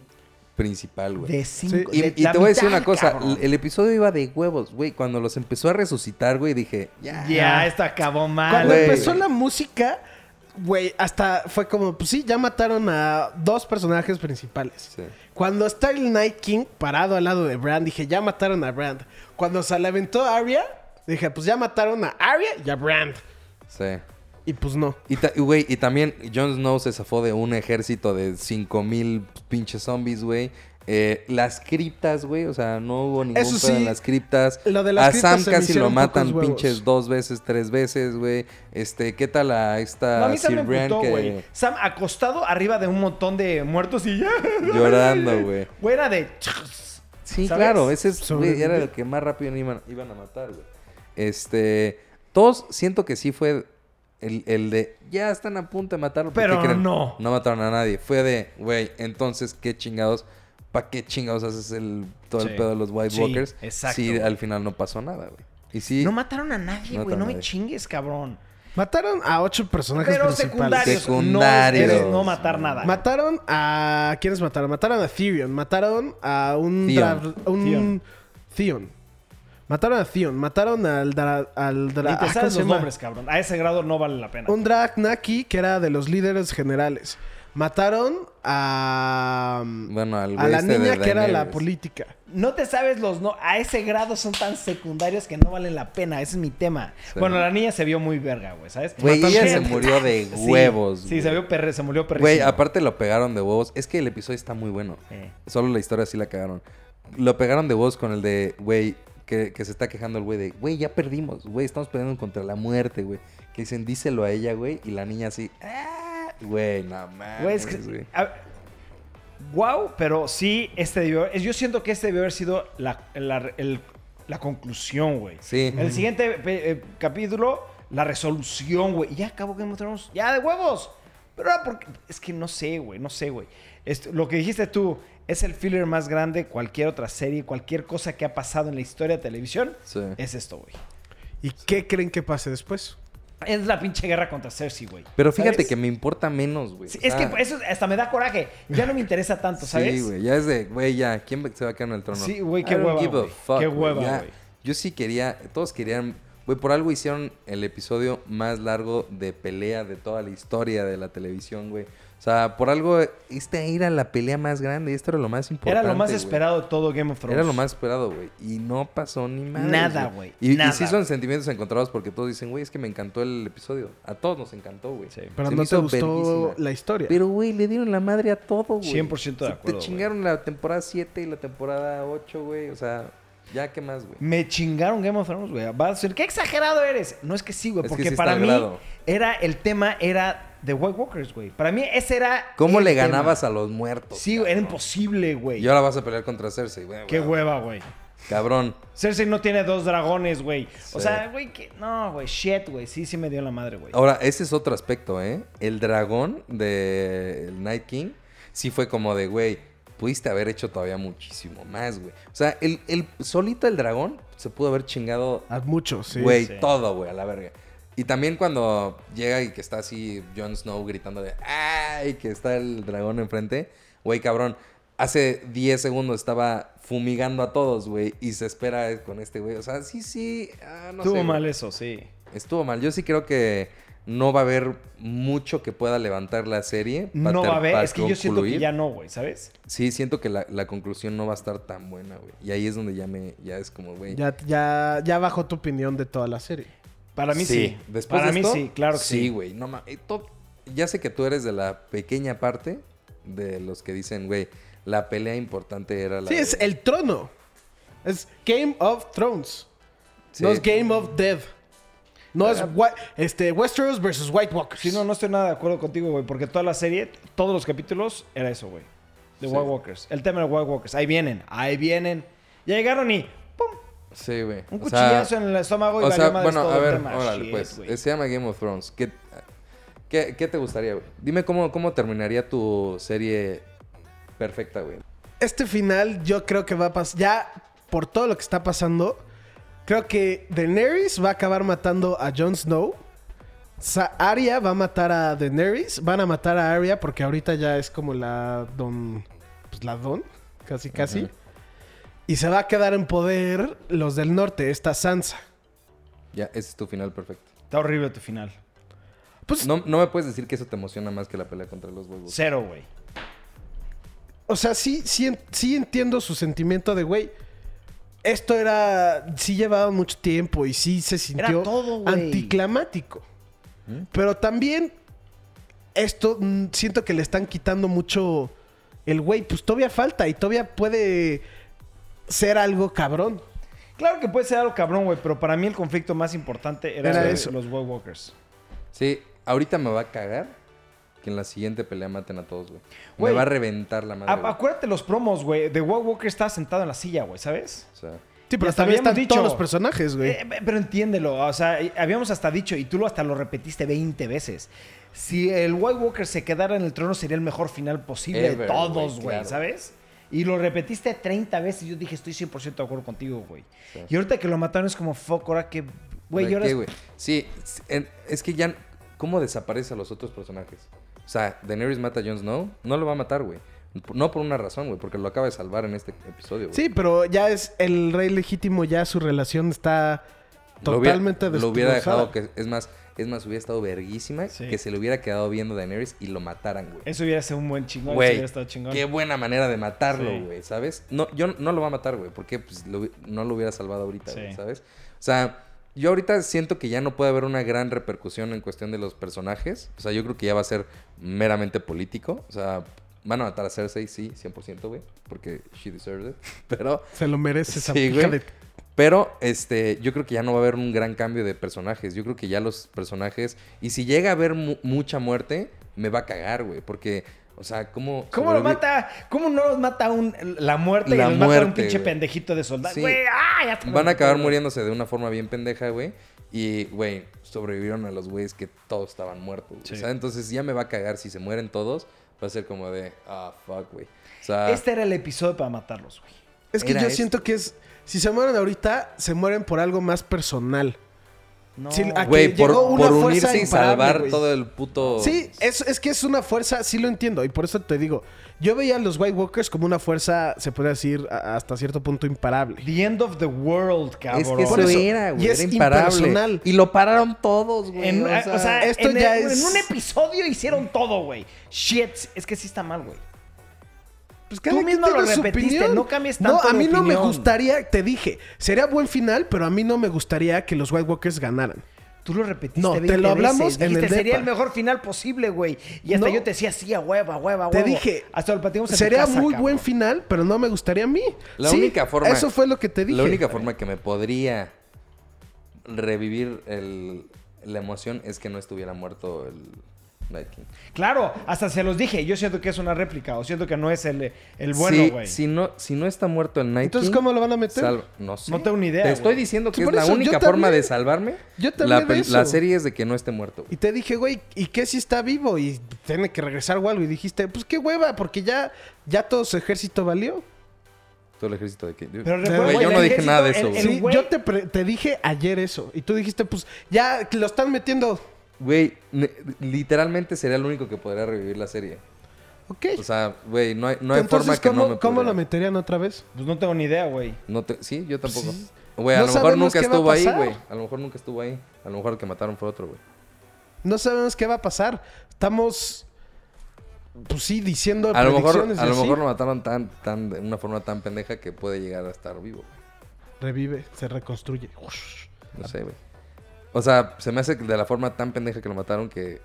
principal, güey. De cinco- Y, de y la te voy a decir una cosa. El episodio iba de huevos, güey. Cuando los empezó a resucitar, güey, dije, ya. Ya, esto acabó mal. Cuando güey. empezó la música, güey, hasta fue como, pues sí, ya mataron a dos personajes principales. Sí. Cuando está el Night King parado al lado de Brand, dije, ya mataron a Brand. Cuando se le aventó a Arya, dije, pues ya mataron a Arya y a Brand. Sí. Y pues no. Y, güey, y también Jon Snow se zafó de un ejército de 5000 pinches zombies, güey. Eh, las criptas, güey, o sea, no hubo ningún Eso en las criptas. lo de las a criptas Sam se casi lo matan pinches dos veces, tres veces, güey. Este, ¿qué tal a esta No, a mí Sir que. Sam acostado arriba de un montón de muertos y ya. llorando, güey? Güey, era de... Sí, ¿Sabes? claro, ese es, era el que más rápido iban, iban a matar, güey. Este, todos siento que sí fue el, el de, ya están a punto de matarlo. ¿por qué Pero creen? no. No mataron a nadie. Fue de, güey, entonces, ¿qué chingados? ¿Para qué chingados haces el, todo Sí. el pedo de los White Sí, Walkers? exacto, Si al final no pasó nada, güey. Y sí, No mataron a nadie, No güey. No a me chingues, cabrón. Mataron a ocho personajes Pero principales. secundarios. Secundarios. No, no matar nada. Mataron a. ¿Quiénes mataron? Mataron a Tyrion. Mataron a un. Theon. dra- un Theon. Theon. Mataron a Theon. Mataron al. Dra, al dra- Ni ah, te ¿cómo sabes los llama? nombres, cabrón. A ese grado no vale la pena. Un Dragnaki que era de los líderes generales. Mataron a. Bueno, al a la este niña que era la política. No te sabes los no. A ese grado son tan secundarios que no valen la pena. Ese es mi tema. Sí. Bueno, la niña se vio muy verga, güey, ¿sabes? Güey, ella se murió de Sí, huevos, Sí, güey. se vio perre, se murió perrísimo. Güey, aparte lo pegaron de huevos. Es que el episodio está muy bueno. Eh. Solo la historia sí la cagaron. Lo pegaron de huevos con el de, güey, que, que se está quejando el güey de, güey, ya perdimos, güey, estamos perdiendo contra la muerte, güey. Que dicen, díselo a ella, güey, y la niña así, "Ah", güey, no mames, Güey, es que. wow, pero sí, este debió. es- Yo siento que este debió haber sido la, la- el- la conclusión, güey. Sí. El siguiente eh, capítulo, la resolución, güey. Y ya acabó of Thrones. Ya de huevos. Pero ahora porque. Es que no sé, güey. No sé, güey. Esto- Lo que dijiste tú es el filler más grande. Cualquier otra serie, cualquier cosa que ha pasado en la historia de televisión. Sí. Es esto, güey. ¿Y qué creen que pase después? Es la pinche guerra contra Cersei, güey. Pero fíjate ¿Sabes? que me importa menos, güey. Sí, es sea, que eso hasta me da coraje. Ya no me interesa tanto, ¿sabes? Sí, güey, ya es de, güey, ya, ¿quién se va a quedar en el trono? Sí, güey, qué hueva, give a fuck, Qué hueva, güey. Yo sí quería, todos querían, güey, por algo hicieron el episodio más largo de pelea de toda la historia de la televisión, güey. O sea, por algo, este era la pelea más grande, esto era lo más importante. Era lo más esperado de todo Game of Thrones. Era lo más esperado, güey. Y no pasó ni más. Nada, güey. Y, y sí son sentimientos encontrados porque todos dicen, güey, es que me encantó el episodio. A todos nos encantó, güey. Sí. Pero Se me no te gustó verguísima. la historia. Pero, güey, le dieron la madre a todo, güey. 100% de Se acuerdo, Te chingaron la temporada 7 y la temporada 8, güey. O sea, ya, ¿qué más, güey? Me chingaron Game of Thrones, güey. Vas a decir, qué exagerado eres. No es que sí, güey. Es que Porque sí para mí grado. era el tema era The White Walkers, güey. Para mí ese era. ¿Cómo el le tema. ganabas a los muertos? Sí, era imposible, güey. Y ahora vas a pelear contra Cersei, güey. Qué hueva, güey. Cabrón. Cersei no tiene dos dragones, güey. O sea, güey, que. No, güey, shit, güey. Sí, sí me dio la madre, güey. Ahora, ese es otro aspecto, ¿eh? El dragón de el Night King sí fue como de, güey, pudiste haber hecho todavía muchísimo más, güey. O sea, el, el solito el dragón se pudo haber chingado, A muchos, sí. güey, sí. todo, güey, a la verga. Y también cuando llega y que está así Jon Snow gritando de, ¡ay! Que está el dragón enfrente, güey, cabrón. Hace 10 segundos estaba fumigando a todos, güey, y se espera con este güey. O sea, sí, sí, ah, no Estuvo sé, güey. mal eso, sí. Estuvo mal. Yo sí creo que no va a haber mucho que pueda levantar la serie. No va a haber. Es que yo siento que ya no, güey, ¿sabes? Sí, siento que la, la conclusión no va a estar tan buena, güey. Y ahí es donde ya me... Ya es como, güey... Ya, ya, ya bajó tu opinión de toda la serie. Para mí sí. Después Para de mí esto, sí, claro que sí. Sí, güey. No ma- eh, Ya sé que tú eres de la pequeña parte de los que dicen, güey, la pelea importante era la Sí, es el trono. Es Game of Thrones. Sí. No es Game of Death. No es este, Westeros versus White Walkers. Sí, no, no estoy nada de acuerdo contigo, güey, porque toda la serie, todos los capítulos, era eso, güey. De Sí. White Walkers. El tema de White Walkers. Ahí vienen, ahí vienen. Ya llegaron y. Sí, güey. Un O sea, cuchillazo en el estómago y O valió sea, bueno, todo a el ver, tema. órale, Shit, pues. güey. Se llama Game of Thrones. ¿Qué, qué, qué te gustaría, güey? Dime cómo, cómo terminaría tu serie perfecta, güey. Este final yo creo que va a pasar. Ya por todo lo que está pasando, creo que Daenerys va a acabar matando a Jon Snow. Sa- Arya va a matar a Daenerys. Van a matar a Arya porque ahorita ya es como la don. Pues la don, casi casi. Y se va a quedar en poder los del norte, esta Sansa. Ya, ese es tu final perfecto. Está horrible tu final. Pues, No, no me puedes decir que eso te emociona más que la pelea contra los huevos. Cero, güey. o sea, sí, sí, sí entiendo su sentimiento de, güey, esto era, sí llevaba mucho tiempo y sí se sintió todo, güey. anticlimático. Pero también esto mm, siento que le están quitando mucho el güey, pues todavía falta y todavía puede ser algo cabrón. Claro que puede ser algo cabrón, güey, pero para mí el conflicto más importante era, eso. los White Walkers. Sí, ahorita me va a cagar que en la siguiente pelea maten a todos, güey. Me va a reventar la madre. A- acuérdate los promos, güey. De White Walker estaba sentado en la silla, güey, ¿sabes? O sea, Sí, pero hasta también habíamos están dicho- todos los personajes, güey. Eh, pero entiéndelo, o sea, habíamos hasta dicho, y tú lo hasta lo repetiste 20 veces. Si el White Walker se quedara en el trono, sería el mejor final posible de todos, güey, güey, claro. ¿sabes? Y lo repetiste 30 veces y yo dije, estoy 100% de acuerdo contigo, güey. Sí. Y ahorita que lo mataron es como, fuck, ahora que... Güey, ¿de y ahora qué, es- güey? Sí, es- que ya... ¿Cómo desaparece a los otros personajes? O sea, Daenerys mata a Jon Snow. No lo va a matar, güey. No por una razón, güey. Porque lo acaba de salvar en este episodio, güey. Sí, pero ya es el rey legítimo, ya su relación está Lo hubiera- totalmente Lo hubiera dejado que... Es más, es más, hubiera estado verguísima Sí. que se le hubiera quedado viendo a Daenerys y lo mataran, güey. Eso hubiera sido un buen chingón, Güey, hubiera estado chingón. qué buena manera de matarlo, Sí. güey, ¿sabes? No, yo no lo va a matar, güey, porque pues, lo- no lo hubiera salvado ahorita, Sí. güey, ¿sabes? O sea, yo ahorita siento que ya no puede haber una gran repercusión en cuestión de los personajes. O sea, yo creo que ya va a ser meramente político. O sea, van a matar a Cersei, sí, 100%, güey, porque she deserves it. Pero Se lo merece esa Sí, hija güey. de... pero este, yo creo que ya no va a haber un gran cambio de personajes. Yo creo que ya los personajes. Y si llega a haber mu- mucha muerte, me va a cagar, güey. Porque, o sea, ¿cómo. ¿Cómo lo mata? ¿Cómo no los mata un, la muerte La y los mata un muerte, pinche pendejito de soldado? Sí. Güey, ¡ah! Ya te Van a acabar muriéndose de una forma bien pendeja, güey. Y, güey, sobrevivieron a los güeyes que todos estaban muertos. güey. Sí. O sea, entonces ya me va a cagar. Si se mueren todos, va a ser como de, ah, fuck, güey. O sea, Este era el episodio para matarlos, güey. Es que yo este. siento que es... Si se mueren ahorita, se mueren por algo más personal. No. Sí, a- güey, que por, llegó una por fuerza unirse y salvar todo el puto. Sí, es, es que es una fuerza, sí lo entiendo. Y por eso te digo, yo veía a los White Walkers como una fuerza, se puede decir, hasta cierto punto imparable. The end of the world, cabrón. Es que eso, eso, era, güey. y es era imparable. impersonal. Y lo pararon todos, güey. En- o o sea, sea, esto en, ya el- es- en un episodio hicieron todo, güey. Shit, es que sí está mal, güey. Pues Tú mismo lo tiene su repetiste, opinión. no cambies No, tanto a de mí no me gustaría, te dije, sería buen final, pero a mí no me gustaría que los White Walkers ganaran. Tú lo repetiste No, te 20 lo hablamos veces. en el Dijiste, sería depa. el mejor final posible, güey. Y hasta No. yo te decía, sí, a hueva, a hueva, a Te dije, Hasta lo platicamos en Sería casa, muy cabrón. buen final, pero no me gustaría a mí. La Sí, única forma. Eso fue lo que te dije. La única forma que me podría revivir el- la emoción es que no estuviera muerto el Night King. Claro, hasta se los dije. Yo siento que es una réplica o siento que no es el, el bueno, Si- güey. Si, no, si no está muerto el Night Entonces, King, ¿cómo lo van a meter? salva- No sé. No tengo ni idea, Te güey. estoy diciendo que es por la única yo forma también. de salvarme. Yo también la, de pel- eso. la serie es de que no esté muerto. güey. Y te dije, güey, ¿y qué si está vivo? Y tiene que regresar o algo. Y dijiste, pues qué hueva, porque ya, ya todo su ejército valió. Todo el ejército de que. Pero yo no dije ejército, nada de eso, el- güey. el- Sí, güey- yo te, pre- te dije ayer eso. Y tú dijiste, pues ya que lo están metiendo. Güey, literalmente sería el único que podría revivir la serie. Ok. O sea, güey, no hay, no hay Entonces, forma que ¿cómo, no me ¿cómo podría- lo meterían otra vez? Pues no tengo ni idea, güey. No te- sí, yo tampoco. Sí. Güey, a No lo mejor nunca estuvo ahí, güey. A lo mejor nunca estuvo ahí. A lo mejor el que mataron fue otro, güey. No sabemos qué va a pasar. Estamos, pues sí, diciendo A lo mejor, a lo mejor lo mataron tan, tan, de una forma tan pendeja que puede llegar a estar vivo. Revive, se reconstruye. No sé, güey. O sea, se me hace de la forma tan pendeja que lo mataron que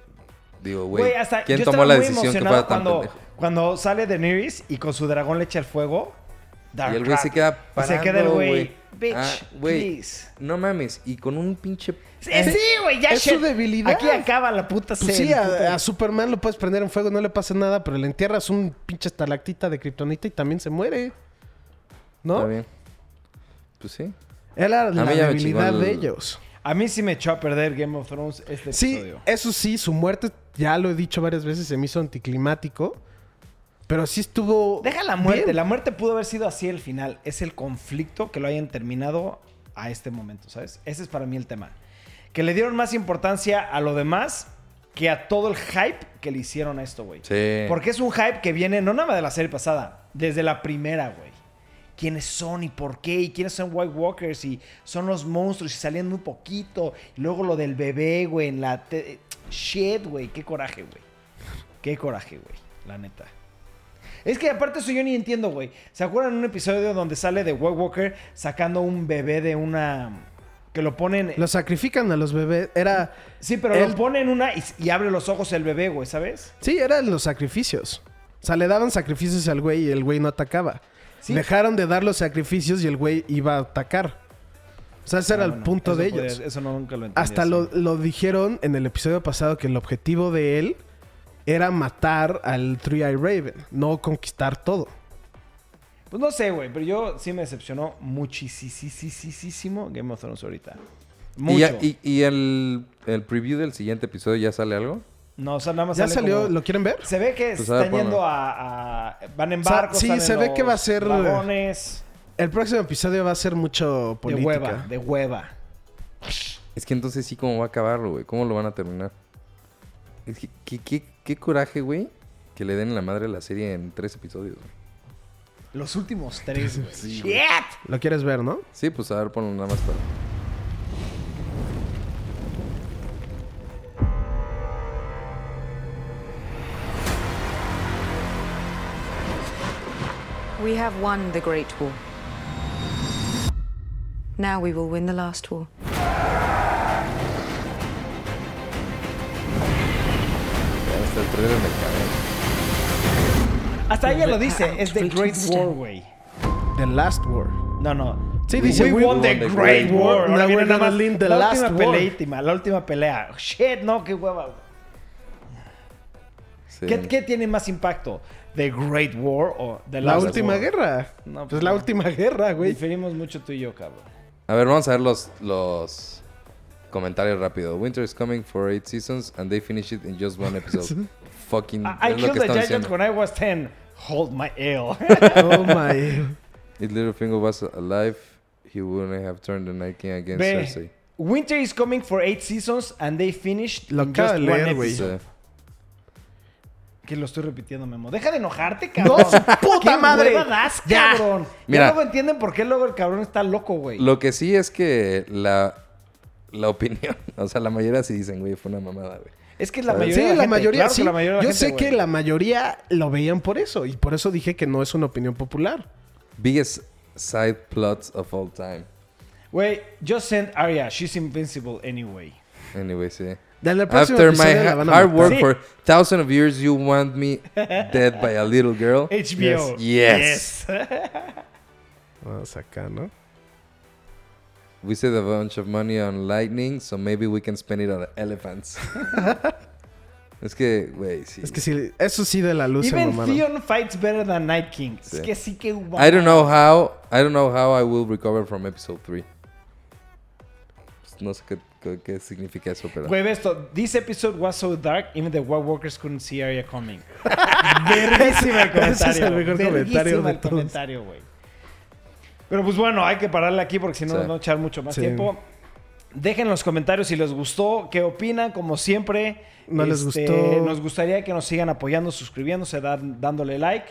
digo, güey, ¿quién yo tomó la decisión que fuera tan cuando, pendejo? cuando sale Daenerys y con su dragón le echa el fuego. Dark y el güey se queda Y parado, se queda el güey, bitch, Ah, please. No mames. Y con un pinche... Sí, sí, güey, ya es su debilidad. Aquí acaba la puta Pues serie. sí, puta- a, a Superman lo puedes prender en fuego, no le pasa nada, pero le entierras un pinche estalactita de kriptonita y también se muere. ¿No? Está bien. Pues sí. Era la debilidad el- de ellos. A mí sí me echó a perder Game of Thrones este Sí, episodio. eso sí, su muerte, ya lo he dicho varias veces, se me hizo anticlimático. Pero sí estuvo. Deja la muerte. bien. La muerte pudo haber sido así el final. Es el conflicto que lo hayan terminado a este momento, ¿sabes? Ese es para mí el tema. Que le dieron más importancia a lo demás que a todo el hype que le hicieron a esto, güey. Sí. Porque es un hype que viene no nada más de la serie pasada, desde la primera, güey. ¿Quiénes son y por qué? ¿Y quiénes son White Walkers? Y son los monstruos y salían muy poquito. Y luego lo del bebé, güey, en la... te- Shit, güey. Qué coraje, güey. Qué coraje, güey. La neta. Es que aparte eso yo ni entiendo, güey. ¿Se acuerdan un episodio donde sale de White Walker sacando un bebé de una... Que lo ponen... Lo sacrifican a los bebés. Era. Sí, pero él- lo pone en una y, y abre los ojos el bebé, güey, ¿sabes? Sí, eran los sacrificios. O sea, le daban sacrificios al güey y el güey no atacaba. Sí. Dejaron de dar los sacrificios y el güey iba a atacar. O sea, ese era Ah, el punto eso de ellos. eso no, nunca lo entendí Hasta lo, lo dijeron en el episodio pasado que el objetivo de él era matar al Three Eye Raven, no conquistar todo. Pues no sé, güey, pero yo sí me decepcionó muchísimo Game of Thrones ahorita. Mucho. ¿Y, ya- y- y el, el preview del siguiente episodio ya sale algo? No, o sea, nada más ¿Ya sale salió? como- ¿Lo quieren ver? Se ve que Pues están yendo a, a- Van en O sea, barcos. sí, se ve que va a ser-. El próximo episodio va a ser mucho De política. hueva, de hueva. Es que entonces sí, ¿cómo va a acabarlo, güey? ¿Cómo lo van a terminar? Es que, ¿qué, qué, qué coraje, güey, que le den la madre a la serie en tres episodios. güey. Los últimos tres, güey. Sí, ¡Shit! güey. ¿Lo quieres ver, no? Sí, pues a ver, ponlo nada más para... We have won the Great War. Now we will win the last war. Hasta ella lo dice, es The Great War, güey. The Last War. No, no. Sí, dice, We, we won the won the Great Great War. War. Ahora viene nada más win the la last última war. peleítima, la última pelea. Shit, no, qué hueva. Sí. ¿Qué, qué tiene más impacto? ¿The Great War o The La Last última War? guerra. No, pues pues la no. última guerra, güey. Diferimos mucho tú y yo, cabrón. A ver, vamos a ver los, los comentarios rápido. Winter is coming for eight seasons and they finish it in just one episode. Fucking... I, I es lo killed que the diciendo. when I was 10. Hold my ale. Oh my. If Littlefinger was alive, he wouldn't have turned the Night King against Cersei. Winter is coming for eight seasons and they finished Lo in just de one leer, güey. episode. Que lo estoy repitiendo, Memo. Deja de enojarte, No, cabrón. su puta ¿Qué madre. das, Ya. cabrón? Mira. Ya luego entienden por qué luego el cabrón está loco, güey. Lo que sí es que la, la opinión, o sea, la mayoría sí dicen, güey, fue una mamada, güey. Es que la ¿Sabes? mayoría Sí, de la, la gente, mayoría, claro que sí. la mayoría de la Yo gente, sé güey. que la mayoría lo veían por eso. Y por eso dije que no es una opinión popular. Biggest side plots of all time. Güey, just send Arya. She's invincible anyway. Anyway, sí. En el próximo After my episodio la van a hard matar. work Sí. for thousands of years, you want me dead by a little girl? HBO. Yes. Vamos acá, ¿no? We saved a bunch of money on lightning, so maybe we can spend it on elephants. es que, güey, sí. Es que sí, eso sí de la luz se Even mamaron. Theon fights better than Night King. Sí. Es que sí que... I don't know how, I don't know how I will recover from episode 3. Pues no sé qué, qué, qué significa eso, pero... Güey, esto. This episode was so dark, even the White Walkers couldn't see Arya coming. Verguísima el comentario. Ese es el mejor comentario de el todos. comentario, güey. Pero pues bueno, hay que pararle aquí porque si no Sí. nos va a echar mucho más Sí. tiempo. Dejen en los comentarios si les gustó, qué opinan, como siempre. No les Este, gustó. Nos gustaría que nos sigan apoyando, suscribiéndose, dan- dándole like.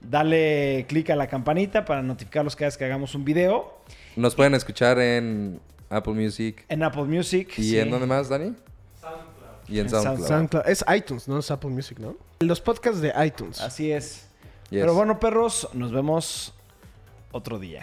Dale click a la campanita para notificarlos cada vez que hagamos un video. Nos pueden escuchar en Apple Music. En Apple Music. ¿Y sí. en dónde más, Dani? Y en En SoundCloud. SoundCloud. SoundCloud. Es iTunes, no es Apple Music, ¿no? Los podcasts de iTunes. Así es. Yes. Pero bueno, perros, nos vemos otro día.